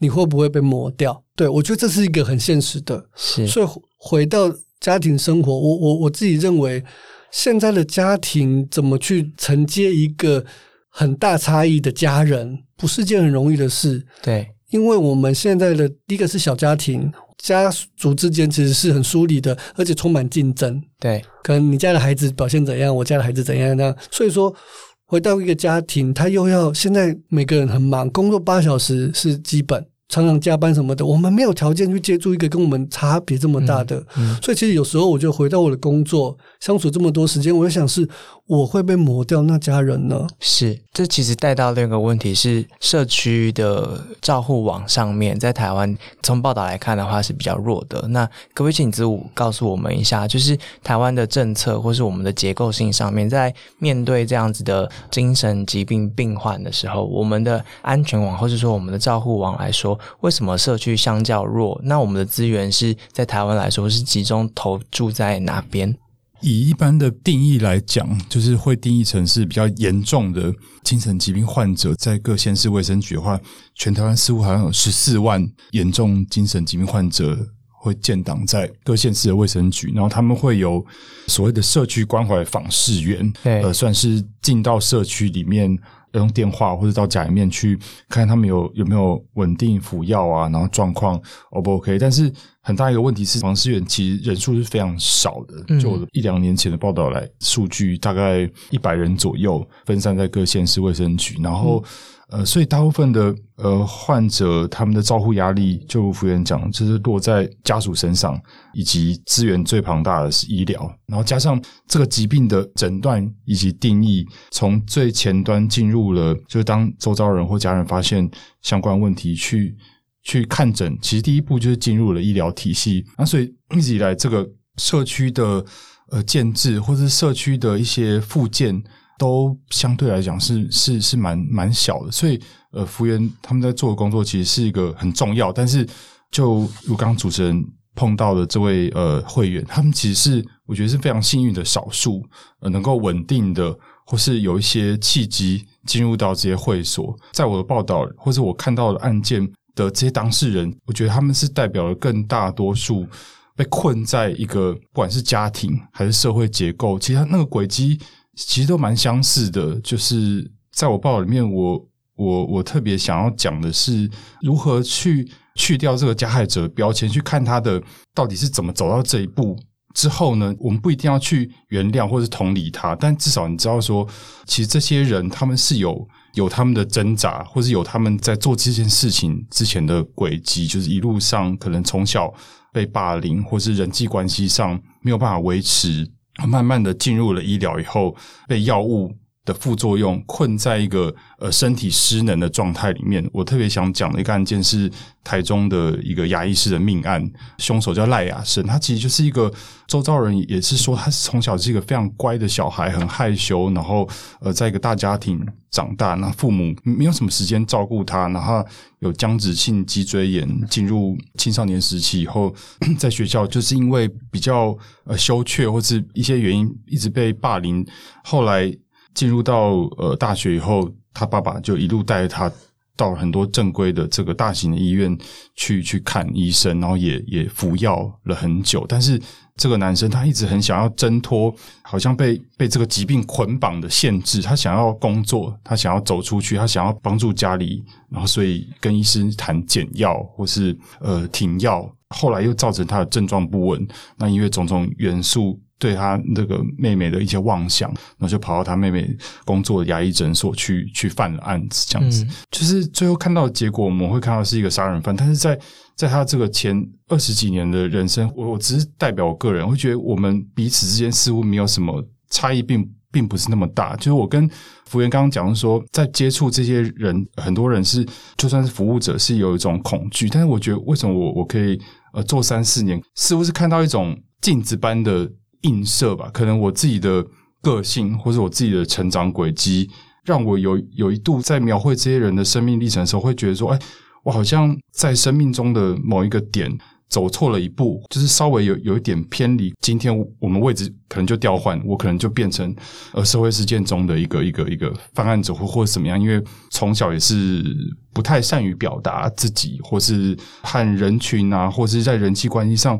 你会不会被磨掉？对我觉得这是一个很现实的。是所以回回到家庭生活，我我我自己认为，现在的家庭怎么去承接一个很大差异的家人，不是件很容易的事。对，因为我们现在的第一个是小家庭，家族之间其实是很疏离的，而且充满竞争。对，可能你家的孩子表现怎样，我家的孩子怎样那样。所以说，回到一个家庭，他又要现在每个人很忙，工作八小时是基本，常常加班什么的，我们没有条件去接触一个跟我们差别这么大的。嗯所以其实有时候我就回到我的工作，相处这么多时间，我就想是我会被磨掉那家人呢？是，这其实带到另一个问题是，社区的照护网上面，在台湾从报道来看的话是比较弱的。那可不可以请子午告诉我们一下，就是台湾的政策或是我们的结构性上面，在面对这样子的精神疾病病患的时候，我们的安全网或者说我们的照护网来说，为什么社区相较弱？那我们的资源是在台湾来说是集中投注在哪边？以一般的定义来讲，就是会定义成是比较严重的精神疾病患者，在各县市卫生局的话，全台湾似乎好像有十四万严重精神疾病患者会建档在各县市的卫生局，然后他们会有所谓的社区关怀访视员，对呃，算是进到社区里面。用电话或者到家里面去看他们有有没有稳定服药啊，然后状况 O 不 OK？但是很大一个问题是，房思远其实人数是非常少的。嗯就我一两年前的报道来，数据大概一百人左右，分散在各县市卫生局，然后。呃，所以大部分的呃患者他们的照护压力，就如服员讲，就是落在家属身上，以及资源最庞大的是医疗，然后加上这个疾病的诊断以及定义，从最前端进入了，就是当周遭人或家人发现相关问题去去看诊，其实第一步就是进入了医疗体系。那所以一直以来，这个社区的呃建制或者是社区的一些附件。都相对来讲是是是蛮蛮小的，所以呃，服务员他们在做的工作其实是一个很重要，但是就如刚主持人碰到的这位呃会员，他们其实是我觉得是非常幸运的少数，呃，能够稳定的或是有一些契机进入到这些会所，在我的报道或者我看到的案件的这些当事人，我觉得他们是代表了更大多数被困在一个不管是家庭还是社会结构，其实他那个轨迹。其实都蛮相似的，就是在我报里面，我我我特别想要讲的是如何去去掉这个加害者标签，去看他的到底是怎么走到这一步，之后呢，我们不一定要去原谅或是同理他，但至少你知道说，其实这些人他们是有有他们的挣扎，或是有他们在做这件事情之前的轨迹，就是一路上可能从小被霸凌，或是人际关系上没有办法维持，慢慢的进入了医疗以后，被药物。的副作用困在一个呃身体失能的状态里面。我特别想讲的一个案件是台中的一个牙医师的命案，凶手叫赖亚生，他其实就是一个周遭人也是说他是从小是一个非常乖的小孩，很害羞，然后呃在一个大家庭长大，那父母没有什么时间照顾他，然后有僵直性脊椎炎，进入青少年时期以后，在学校就是因为比较呃羞怯或是一些原因一直被霸凌，后来。进入到呃大学以后，他爸爸就一路带着他到很多正规的这个大型的医院去去看医生，然后也也服药了很久。但是这个男生他一直很想要挣脱，好像被被这个疾病捆绑的限制。他想要工作，他想要走出去，他想要帮助家里，然后所以跟医生谈减药或是呃停药。后来又造成他的症状不稳。那因为种种元素。对他那个妹妹的一些妄想，然后就跑到他妹妹工作的牙医诊所去去犯了案子，这样子，就是最后看到的结果，我们会看到是一个杀人犯，但是在在他这个前二十几年的人生，我我只是代表我个人，会觉得我们彼此之间似乎没有什么差异，并并不是那么大。就是我跟服务员刚刚讲说，在接触这些人，很多人是就算是服务者是有一种恐惧，但是我觉得为什么我我可以呃做三四年，似乎是看到一种镜子般的。映射吧，可能我自己的个性或者我自己的成长轨迹，让我有有一度在描绘这些人的生命历程的时候，会觉得说，哎，我好像在生命中的某一个点走错了一步，就是稍微有有一点偏离。今天我们位置可能就调换，我可能就变成呃社会事件中的一个一个一个犯案者或或者怎么样。因为从小也是不太善于表达自己，或是和人群啊，或是在人际关系上。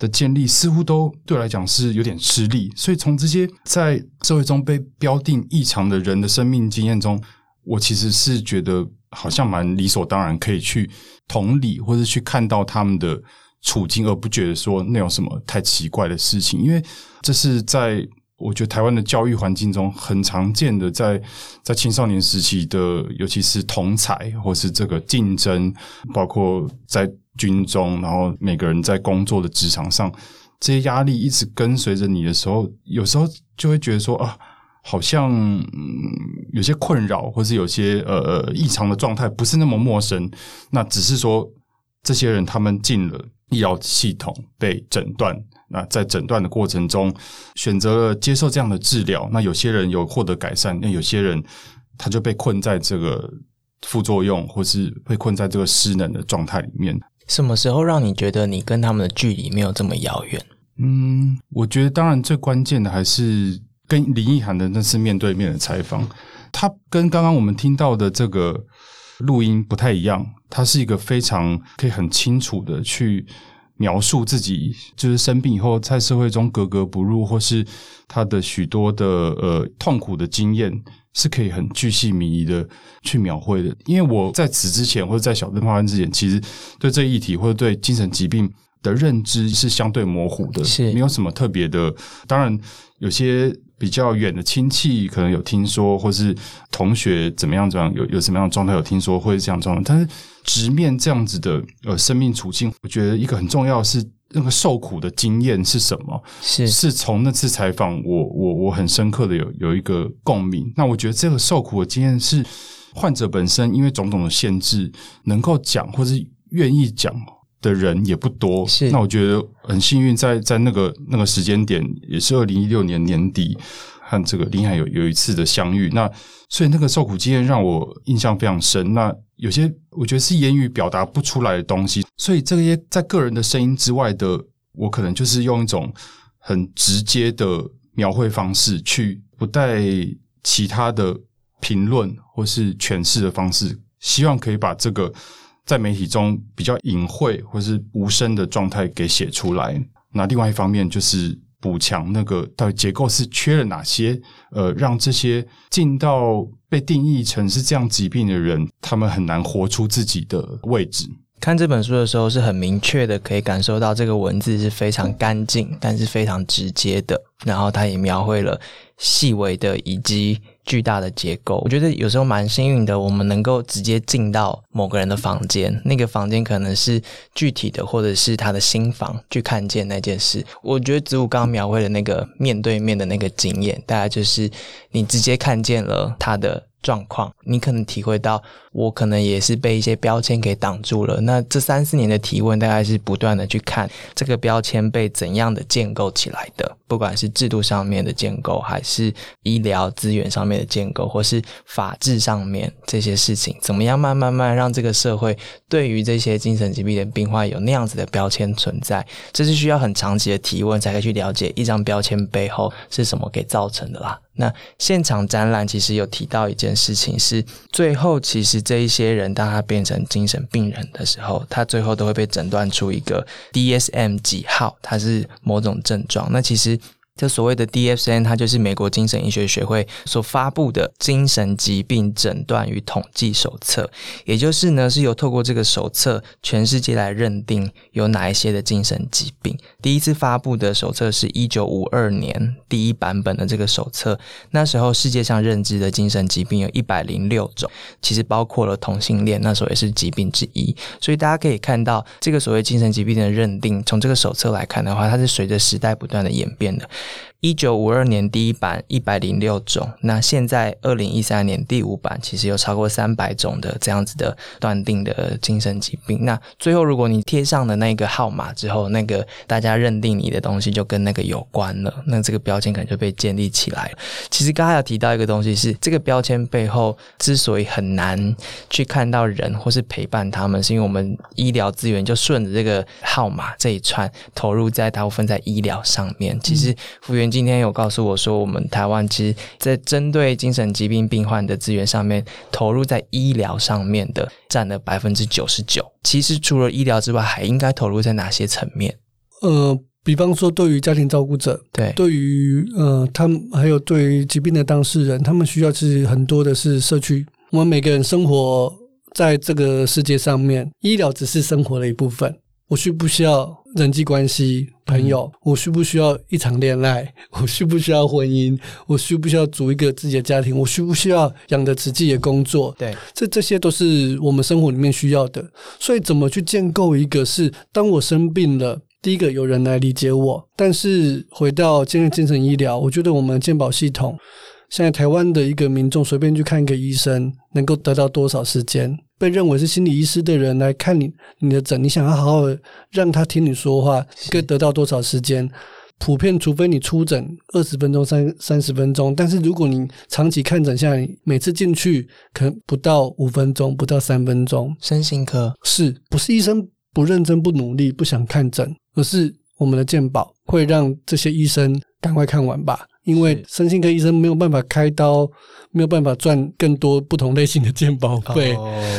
的建立似乎都对我来讲是有点吃力，所以从这些在社会中被标定异常的人的生命经验中，我其实是觉得好像蛮理所当然可以去同理或者去看到他们的处境，而不觉得说那有什么太奇怪的事情，因为这是在我觉得台湾的教育环境中很常见的，在在青少年时期的，尤其是同才或是这个竞争，包括在。军中，然后每个人在工作的职场上，这些压力一直跟随着你的时候，有时候就会觉得说啊，好像有些困扰，或是有些呃异常的状态，不是那么陌生。那只是说，这些人他们进了医疗系统被诊断，那在诊断的过程中选择了接受这样的治疗。那有些人有获得改善，那有些人他就被困在这个副作用，或是被困在这个失能的状态里面。什么时候让你觉得你跟他们的距离没有这么遥远？嗯，我觉得当然最关键的还是跟林奕涵的那次面对面的采访，他跟刚刚我们听到的这个录音不太一样，他是一个非常可以很清楚的去描述自己就是生病以后在社会中格格不入，或是他的许多的呃痛苦的经验。是可以很巨细靡遗的去描绘的，因为我在此之前或者在小灯泡案之前，其实对这一议题或者对精神疾病的认知是相对模糊的，是没有什么特别的。当然，有些比较远的亲戚可能有听说，或是同学怎么样怎样，有有什么样的状态有听说，或者这样状态，但是直面这样子的呃生命处境，我觉得一个很重要的是。那个受苦的经验是什么？是是从那次采访，我我我很深刻的有有一个共鸣。那我觉得这个受苦的经验是患者本身，因为种种的限制，能够讲或是愿意讲的人也不多。是那我觉得很幸运，在在那个那个时间点，也是二零一六年年底。和这个林海有有一次的相遇，那所以那个受苦经验让我印象非常深。那有些我觉得是言语表达不出来的东西，所以这些在个人的声音之外的，我可能就是用一种很直接的描绘方式，去不带其他的评论或是诠释的方式，希望可以把这个在媒体中比较隐晦或是无声的状态给写出来。那另外一方面就是。补强那个到底结构是缺了哪些？呃，让这些进到被定义成是这样疾病的人，他们很难活出自己的位置。看这本书的时候，是很明确的可以感受到这个文字是非常干净，但是非常直接的。然后他也描绘了细微的以及巨大的结构。我觉得有时候蛮幸运的，我们能够直接进到某个人的房间，那个房间可能是具体的，或者是他的新房，去看见那件事。我觉得子午刚刚描绘的那个面对面的那个经验，大概就是你直接看见了他的。状况，你可能体会到，我可能也是被一些标签给挡住了。那这三四年的提问，大概是不断的去看这个标签被怎样的建构起来的，不管是制度上面的建构，还是医疗资源上面的建构，或是法治上面这些事情，怎么样慢慢慢让这个社会对于这些精神疾病的病患有那样子的标签存在，这是需要很长期的提问才可以去了解一张标签背后是什么给造成的啦。那现场展览其实有提到一件事情，是最后其实这一些人当他变成精神病人的时候，他最后都会被诊断出一个 DSM 几号，它是某种症状。那其实。这所谓的 DSM，它就是美国精神医学学会所发布的精神疾病诊断与统计手册，也就是呢，是由透过这个手册，全世界来认定有哪一些的精神疾病。第一次发布的手册是一九五二年第一版本的这个手册，那时候世界上认知的精神疾病有一百零六种，其实包括了同性恋，那时候也是疾病之一。所以大家可以看到，这个所谓精神疾病的认定，从这个手册来看的话，它是随着时代不断的演变的。一九五二年第一版一百零六种，那现在二零一三年第五版其实有超过三百种的这样子的断定的精神疾病。那最后如果你贴上了那个号码之后，那个大家认定你的东西就跟那个有关了，那这个标签可能就被建立起来了。其实刚才有提到一个东西是，这个标签背后之所以很难去看到人或是陪伴他们，是因为我们医疗资源就顺着这个号码这一串投入在大部分在医疗上面。其实复原。今天有告诉我说，我们台湾其实，在针对精神疾病病患的资源上面，投入在医疗上面的占了百分之九十九。其实除了医疗之外，还应该投入在哪些层面？呃，比方说，对于家庭照顾者，对，对于呃，他们还有对于疾病的当事人，他们需要是很多的是社区。我们每个人生活在这个世界上面，医疗只是生活的一部分。我需不需要人际关系、朋友？我需不需要一场恋爱？我需不需要婚姻？我需不需要组一个自己的家庭？我需不需要养得起自己的工作？对，这这些都是我们生活里面需要的。所以，怎么去建构一个是当我生病了，第一个有人来理解我。但是回到健健精神医疗，我觉得我们健保系统现在台湾的一个民众随便去看一个医生，能够得到多少时间？被认为是心理医师的人来看你你的诊，你想要好好让他听你说话，可以得到多少时间？普遍，除非你出诊二十分钟、三三十分钟，但是如果你长期看诊下来，每次进去可能不到五分钟，不到三分钟。身心科是不是医生不认真、不努力、不想看诊，而是我们的健保会让这些医生赶快看完吧？因为身心科医生没有办法开刀，没有办法赚更多不同类型的健保费，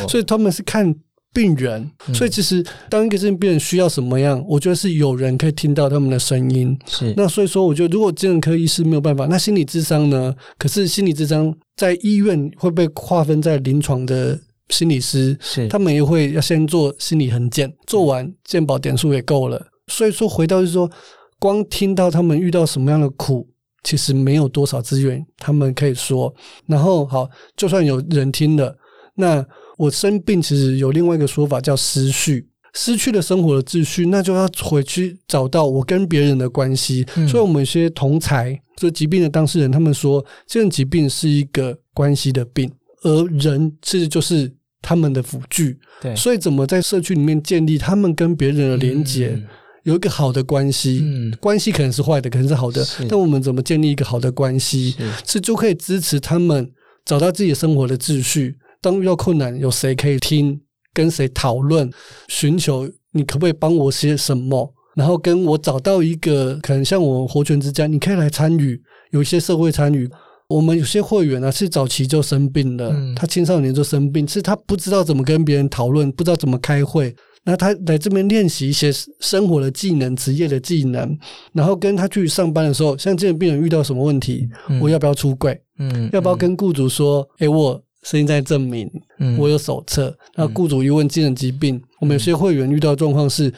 所以他们是看病人。所以其实当一个病人需要什么样，我觉得是有人可以听到他们的声音。是那所以说，我觉得如果精神科医师没有办法，那心理智商呢？可是心理智商在医院会被划分在临床的心理师，是他们也会要先做心理横检，做完健保点数也够了。所以说，回到就是说，光听到他们遇到什么样的苦。其实没有多少资源，他们可以说。然后好，就算有人听了，那我生病其实有另外一个说法叫失序，失去了生活的秩序，那就要回去找到我跟别人的关系。所以，我们一些同才，这疾病的当事人，他们说，这种疾病是一个关系的病，而人其实就是他们的辅具。对，所以怎么在社区里面建立他们跟别人的连接？有一个好的关系，嗯，关系可能是坏的，可能是好的。但我们怎么建立一个好的关系，是就可以支持他们找到自己生活的秩序。当遇到困难，有谁可以听，跟谁讨论，寻求你可不可以帮我些什么？然后跟我找到一个可能像我们活泉之家，你可以来参与，有一些社会参与。我们有些会员呢是早期就生病了，他青少年就生病，是他不知道怎么跟别人讨论，不知道怎么开会。那他来这边练习一些生活的技能、职业的技能，然后跟他去上班的时候，像这种病人遇到什么问题，我要不要出柜？嗯，要不要跟雇主说？哎，我身心障碍证明，嗯我有手册。那雇主一问精神疾病，我们有些会员遇到的状况是。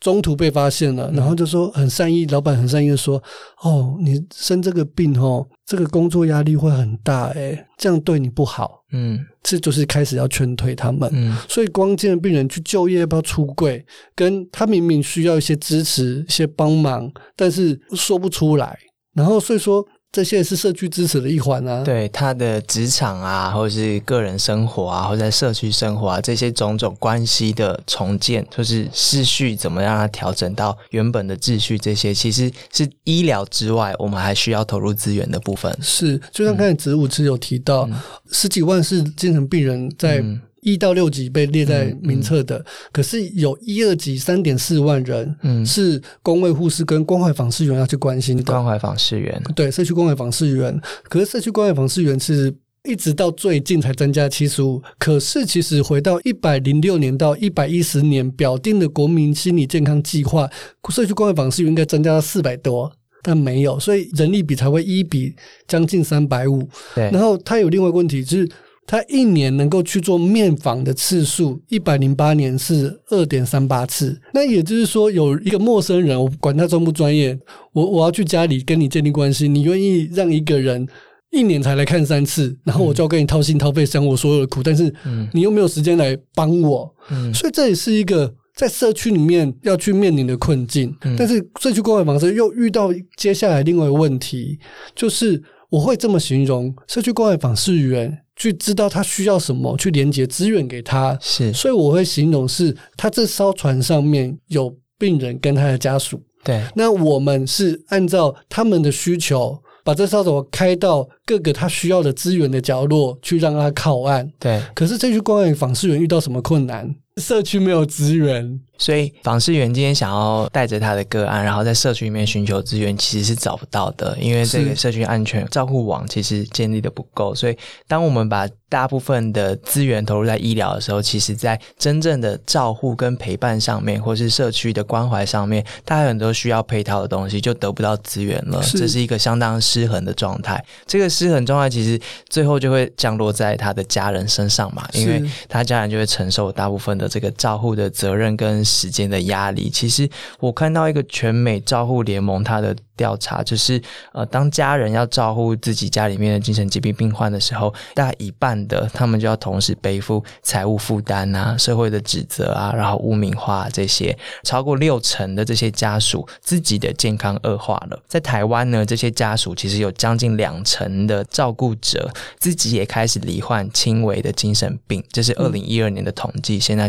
中途被发现嗯了，然后就说很善意，老板很善意的说：“哦，你生这个病哦，这个工作压力会很大，诶，这样对你不好。嗯”这就是开始要劝退他们。嗯所以光见病人去就业要不要出柜，跟他明明需要一些支持、一些帮忙，但是说不出来。然后所以说这些是社区支持的一环啊。对他的职场啊，或者是个人生活啊，或者在社区生活啊，这些种种关系的重建，就是秩序怎么让它调整到原本的秩序，这些其实是医疗之外，我们还需要投入资源的部分。是，就像刚才植物其实有提到，十几万是精神病人在嗯一到六级被列在名册的，可是有一二级三点四万人，嗯是公卫护士跟关怀访视员要去关心的。关怀访视员，对，社区关怀访视员，可是社区关怀访视员是一直到最近才增加七十五，可是其实回到一百零六年到一百一十年表定的国民心理健康计划，社区关怀访视员应该增加到四百多。但没有，所以人力比才会一比将近三百五。对然后他有另外一个问题，就是他一年能够去做面访的次数，一百零八年是二点三八次。那也就是说，有一个陌生人，我管他专不专业，我我要去家里跟你建立关系，你愿意让一个人一年才来看三次，然后我就要跟你掏心掏肺讲我所有的苦，但是你又没有时间来帮我，嗯所以这也是一个。在社区里面要去面临的困境，嗯但是社区关怀访视又遇到接下来另外一个问题，就是我会这么形容：社区关怀访视员去知道他需要什么，去连接资源给他。是所以我会形容是，他这艘船上面有病人跟他的家属，对，那我们是按照他们的需求，把这艘船开到各个他需要的资源的角落去让他靠岸。对，可是这句关爱访视员遇到什么困难？社区没有资源，所以访视员今天想要带着他的个案，然后在社区里面寻求资源，其实是找不到的，因为这个社区安全照护网其实建立的不够。所以，当我们把大部分的资源投入在医疗的时候，其实在真正的照护跟陪伴上面，或是社区的关怀上面，它有很多需要配套的东西，就得不到资源了。是这是一个相当失衡的状态。这个失衡状态其实最后就会降落在他的家人身上嘛，因为他家人就会承受大部分的这个照护的责任跟时间的压力。其实我看到一个全美照护联盟它的调查，就是呃，当家人要照顾自己家里面的精神疾病病患的时候，大概一半的他们就要同时背负财务负担啊、社会的指责啊，然后污名化、啊、这些，超过六成的这些家属自己的健康恶化了。在台湾呢，这些家属其实有将近两成的照顾者自己也开始罹患轻微的精神病，这是二零一二年的统计，现在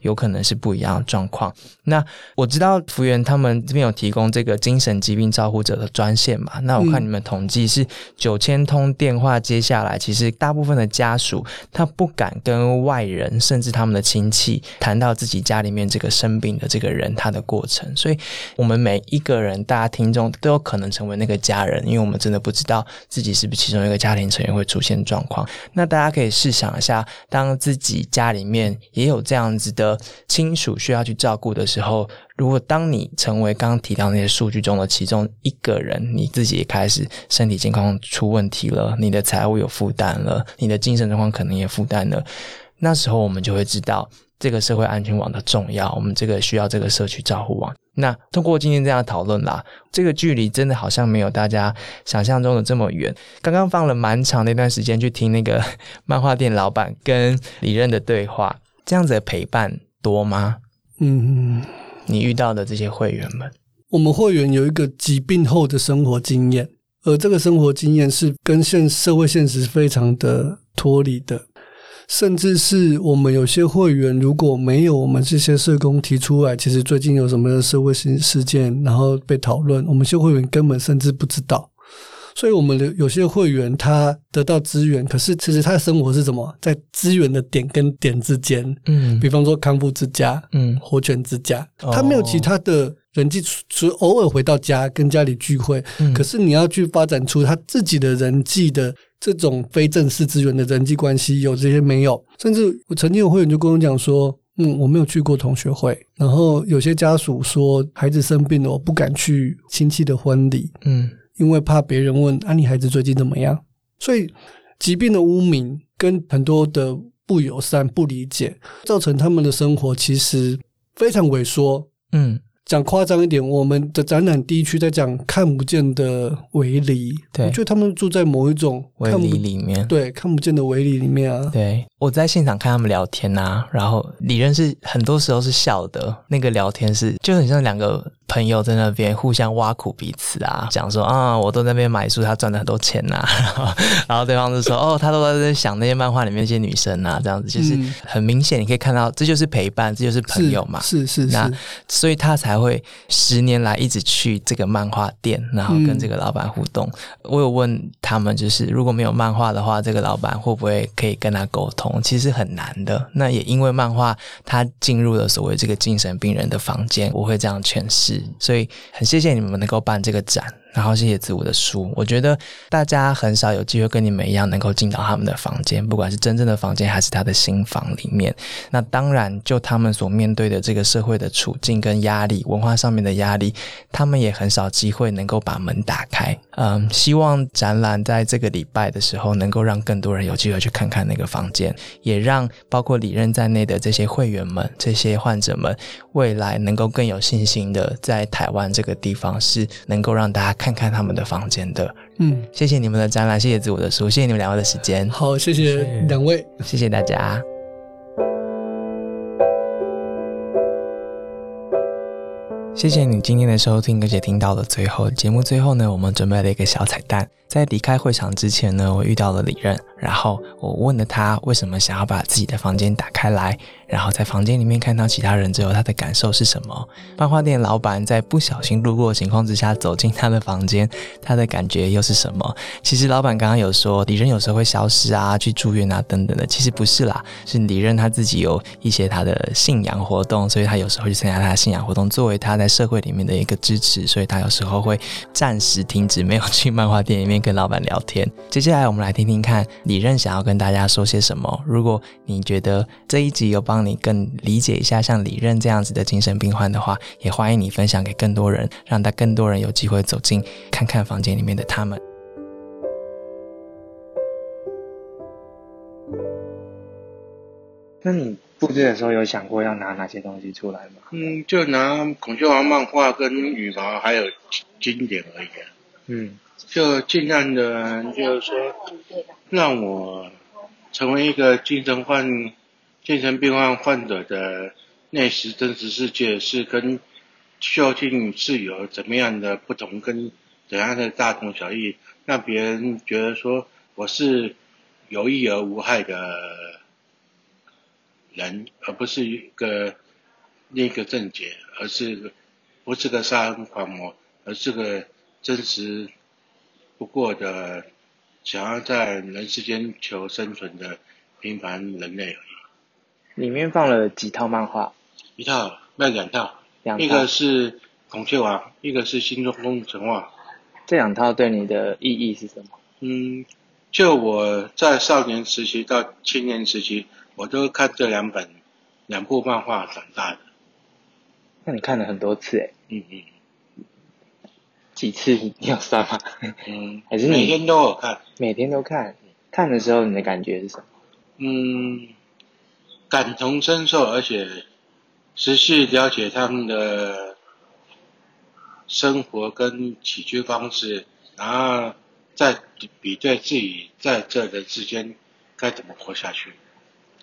有可能是不一样的状况。那我知道福源他们这边有提供这个精神疾病照护者的专线嘛？那我看你们统计是九千通电话接下来，其实大部分的家属他不敢跟外人，甚至他们的亲戚谈到自己家里面这个生病的这个人他的过程，所以我们每一个人，大家听众都有可能成为那个家人，因为我们真的不知道自己是不是其中一个家庭成员会出现状况。那大家可以试想一下，当自己家里面也有这样这样子的亲属需要去照顾的时候，如果当你成为刚刚提到那些数据中的其中一个人，你自己也开始身体健康出问题了，你的财务有负担了，你的精神状况可能也负担了，那时候我们就会知道。这个社会安全网的重要，我们这个需要这个社区照护网。那通过今天这样讨论啦，这个距离真的好像没有大家想象中的这么远。刚刚放了蛮长的一段时间去听那个 漫画店老板跟李任的对话，这样子的陪伴多吗？嗯，你遇到的这些会员们，我们会员有一个疾病后的生活经验，而这个生活经验是跟现社会现实非常的脱离的。甚至是我们有些会员，如果没有我们这些社工提出来，其实最近有什么社会事事件，然后被讨论，我们一些会员根本甚至不知道。所以，我们的有些会员他得到资源，可是其实他的生活是什么？在资源的点跟点之间。嗯比方说康复之家，嗯活泉之家，哦他没有其他的人际，除除偶尔回到家跟家里聚会，嗯可是你要去发展出他自己的人际的这种非正式资源的人际关系，有这些没有？甚至我曾经有会员就跟我讲说。嗯，我没有去过同学会，然后有些家属说孩子生病了，我不敢去亲戚的婚礼，嗯因为怕别人问啊，你孩子最近怎么样？所以疾病的污名跟很多的不友善、不理解，造成他们的生活其实非常萎缩。嗯，讲夸张一点，我们的展览第一区在讲看不见的围篱，对我觉得他们住在某一种围篱里面。对看不见的围篱里面啊。对，我在现场看他们聊天呐、然后李任是很多时候是笑的，那个聊天是就很像两个朋友在那边互相挖苦彼此啊，讲说啊，我都在那边买书，他赚了很多钱呐、然 后然后对方就说哦，他都在这想那些漫画里面那些女生呐、这样子就是嗯很明显，你可以看到这就是陪伴，这就是朋友嘛，是是是那，所以他才会十年来一直去这个漫画店，然后跟嗯这个老板互动。我有问他们，就是如果没有漫画的话，这个老板会不会可以跟他沟通？其实很难的。那也因为漫画，他进入了所谓这个精神病人的房间，我会这样诠释。所以很谢谢你们能够办这个展。然后谢谢子午的书，我觉得大家很少有机会跟你们一样能够进到他们的房间，不管是真正的房间还是他的新房里面。那当然，就他们所面对的这个社会的处境跟压力，文化上面的压力，他们也很少机会能够把门打开。嗯，希望展览在这个礼拜的时候，能够让更多人有机会去看看那个房间，也让包括李任在内的这些会员们、这些患者们，未来能够更有信心的在台湾这个地方是能够让大家看看他们的房间的。嗯，谢谢你们的展览，谢谢自我的书，谢谢你们两位的时间，好，谢谢两位。谢谢大家。谢谢你今天的收听，而且听到了最后。节目最后呢，我们准备了一个小彩蛋。在离开会场之前呢，我遇到了李任，然后我问了他为什么想要把自己的房间打开来，然后在房间里面看到其他人之后，他的感受是什么？漫画店老板在不小心路过的情况之下走进他的房间，他的感觉又是什么？其实老板刚刚有说，李任有时候会消失啊，去住院啊等等的，其实不是啦，是李任他自己有一些他的信仰活动，所以他有时候去参加他的信仰活动，作为他在社会里面的一个支持，所以他有时候会暂时停止，没有去漫画店里面跟老板聊天。接下来我们来听听看任想要跟大家说些什么。如果你觉得这一集有帮你更理解一下像李任这样子的精神病患的话，也欢迎你分享给更多人，让他更多人有机会走进看看房间里面的他们。那你布置的时候有想过要拿哪些东西出来吗？嗯，就拿孔雀王漫画跟羽毛还有经典而已啊，嗯，就尽量的，就是说让我成为一个精神患、精神病患患者的内实真实世界是跟究竟是有怎么样的不同，跟怎样的大同小异，让别人觉得说我是有益而无害的人，而不是一个另一个正解，而是不是个杀人狂魔，而是个真实不过的想要在人世间求生存的平凡人类而已。里面放了几套漫画，一套那两套，两套一个是孔雀王，一个是新中宫神话。这两套对你的意义是什么？嗯，就我在少年时期到青年时期，我都看这两本两部漫画长大的。那你看了很多次诶，嗯嗯几次你有算吗？嗯，还是你每天都有看。每天都看，看的时候你的感觉是什么？嗯，感同身受，而且持续了解他们的生活跟起居方式，然后再比对自己在这人之间该怎么活下去。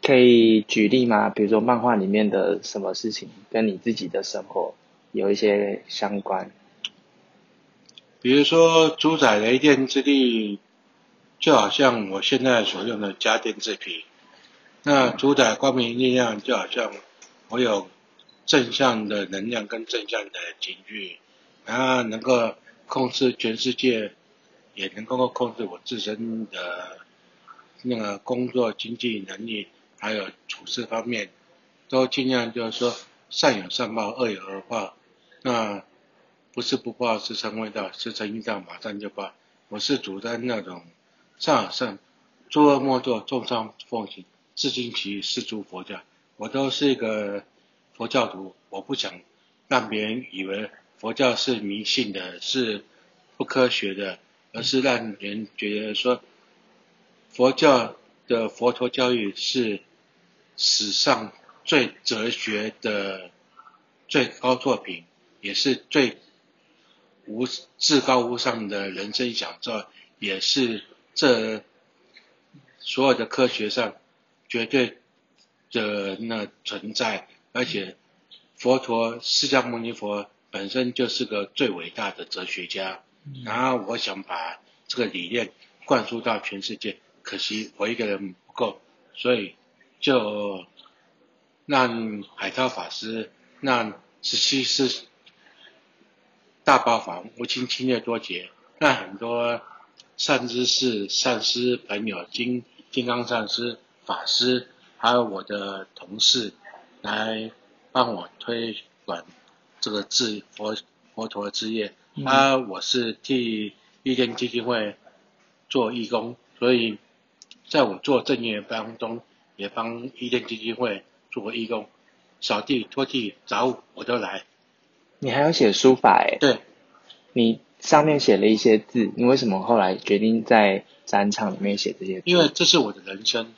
可以举例吗？比如说漫画里面的什么事情跟你自己的生活有一些相关？比如说，主宰雷电之力，就好像我现在所用的家电制品；那主宰光明力量，就好像我有正向的能量跟正向的情绪，然后能够控制全世界，也能够控制我自身的那个工作、经济能力，还有处事方面，都尽量就是说善有善报，恶有恶报。那不是不报，是成未到，是成一到，马上就报。我是主张那种善有善，诸恶莫作，众善奉行，自尽其意是诸佛教。我都是一个佛教徒，我不想让别人以为佛教是迷信的，是不科学的，而是让人觉得说佛教的佛陀教育是史上最哲学的最高作品，也是最无至高无上的人生享受，也是这所有的科学上绝对的那存在，而且佛陀释迦牟尼佛本身就是个最伟大的哲学家，然后我想把这个理念灌输到全世界，可惜我一个人不够，所以就让海涛法师、让十七师大包房无情侵略多劫，让很多善知识、善师朋友、金金刚上师、法师，还有我的同事来帮我推广这个智佛佛陀之业。啊，我是替一天基金会做义工，所以在我做正业当中，也帮一天基金会做过义工，扫地、拖地、杂物我都来。你还要写书法哎？对，你上面写了一些字，你为什么后来决定在展场里面写这些字？因为这是我的人生。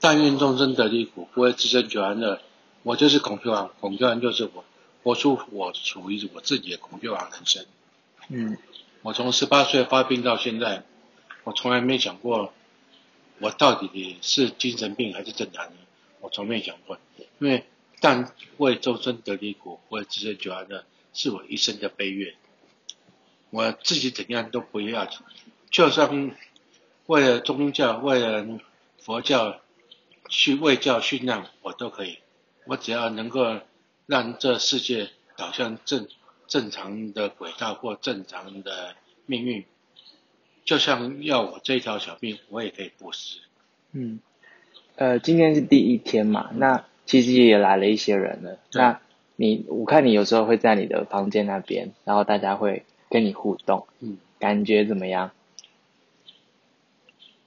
但愿众生得离苦，不会自身求安乐。我就是孔雀王，孔雀王就是我，活出我属于我自己的孔雀王人生。嗯，我从十八岁发病到现在，我从来没想过，我到底是精神病还是正常人，我从没想过。因为但为众生得离苦，为自身求安乐，是我一生的悲愿。我自己怎样都不要，就算为了宗教、为了佛教去为教殉难，我都可以。我只要能够让这世界导向正正常的轨道或正常的命运，就像要我这条小命，我也可以不死。嗯，呃，今天是第一天嘛，那其实也来了一些人了。那你我看你有时候会在你的房间那边，然后大家会跟你互动，嗯，感觉怎么样？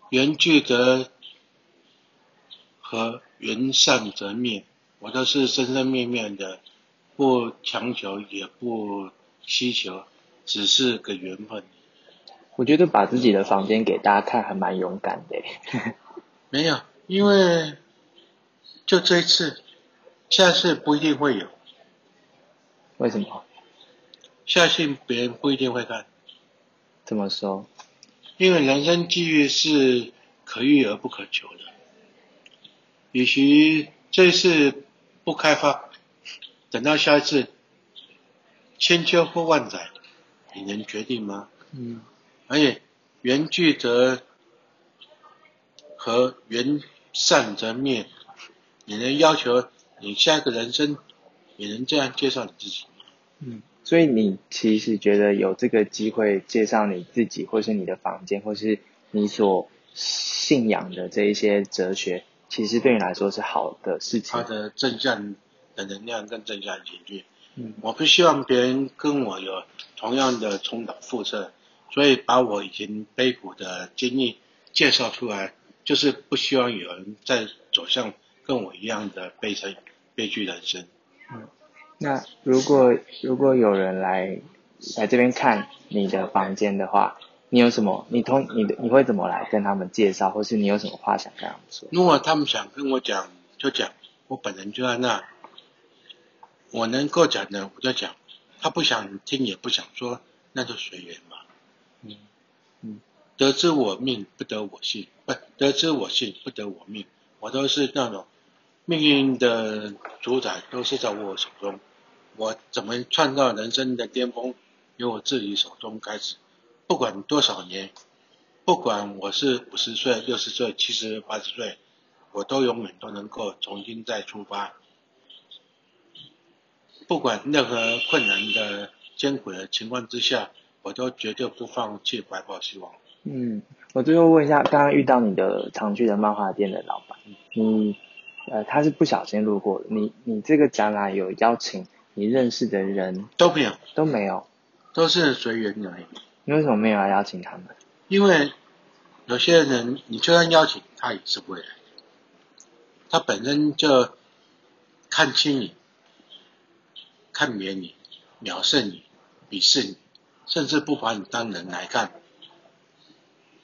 缘聚则和缘散则灭，我都是生生灭灭的，不强求也不希求，只是个缘分。我觉得把自己的房间给大家看还蛮勇敢的耶。没有，因为就这一次，下次不一定会有，为什么？下次别人不一定会看，怎么说？因为人生机遇是可遇而不可求的。与其这一次不开发，等到下一次千秋或万载，你能决定吗？嗯，而且缘聚则和缘散则灭，你能要求你下一个人生也能这样介绍你自己嗯？所以你其实觉得有这个机会介绍你自己，或是你的房间，或是你所信仰的这一些哲学，其实对你来说是好的事情他。的正向的能量跟正向情绪。嗯我不希望别人跟我有同样的重蹈覆辙，所以把我已经悲苦的经历介绍出来，就是不希望有人再走向跟我一样的悲惨悲剧人生。嗯那如果如果有人来来这边看你的房间的话，你有什么？你通你的你会怎么来跟他们介绍，或是你有什么话想跟他们说？如果他们想跟我讲，就讲，我本人就在那，我能够讲的我就讲，他不想听也不想说，那就随缘嘛。嗯嗯，得知我命不得我幸，不得知我幸不得我命，我都是那种命运的主宰都是在我手中，我怎么创造人生的巅峰，由我自己手中开始，不管多少年，不管我是五十岁、六十岁、七十、八十岁，我都永远都能够重新再出发。不管任何困难的艰苦的情况之下，我都绝对不放弃，怀抱希望。嗯，我最后问一下，刚刚遇到你的常去的漫画店的老板，你呃他是不小心路过的，你你这个展览有邀请你认识的人都没有，都没有，都是随缘而已。你为什么没有来邀请他们？因为有些人，你就算邀请他也是不会来，他本身就看轻你、看扁你、藐视你、鄙视你，甚至不把你当人来看，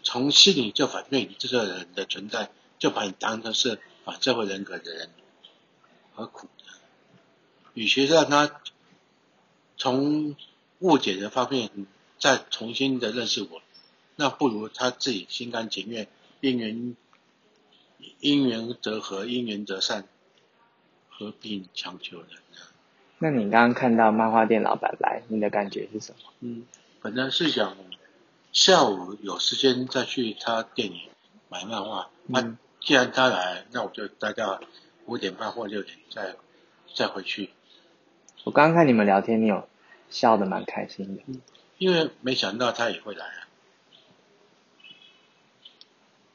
从心里就反对你这个人的存在，就把你当成是反社会人格的人，何苦呢？与其让他从误解的方面再重新的认识我，那不如他自己心甘情愿，因缘因缘则合，因缘则散，何必强求人呢？那你刚刚看到漫画店老板来，你的感觉是什么？嗯，本来是想下午有时间再去他店里买漫画。那、嗯既然他来，那我就待到五点半或六点再再回去，我刚刚看你们聊天，你有笑得蛮开心的。因为没想到他也会来啊。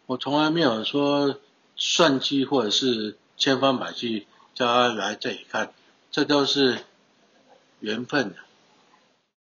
我从来没有说算计或者是千方百计叫他来这里看，这都是缘分的、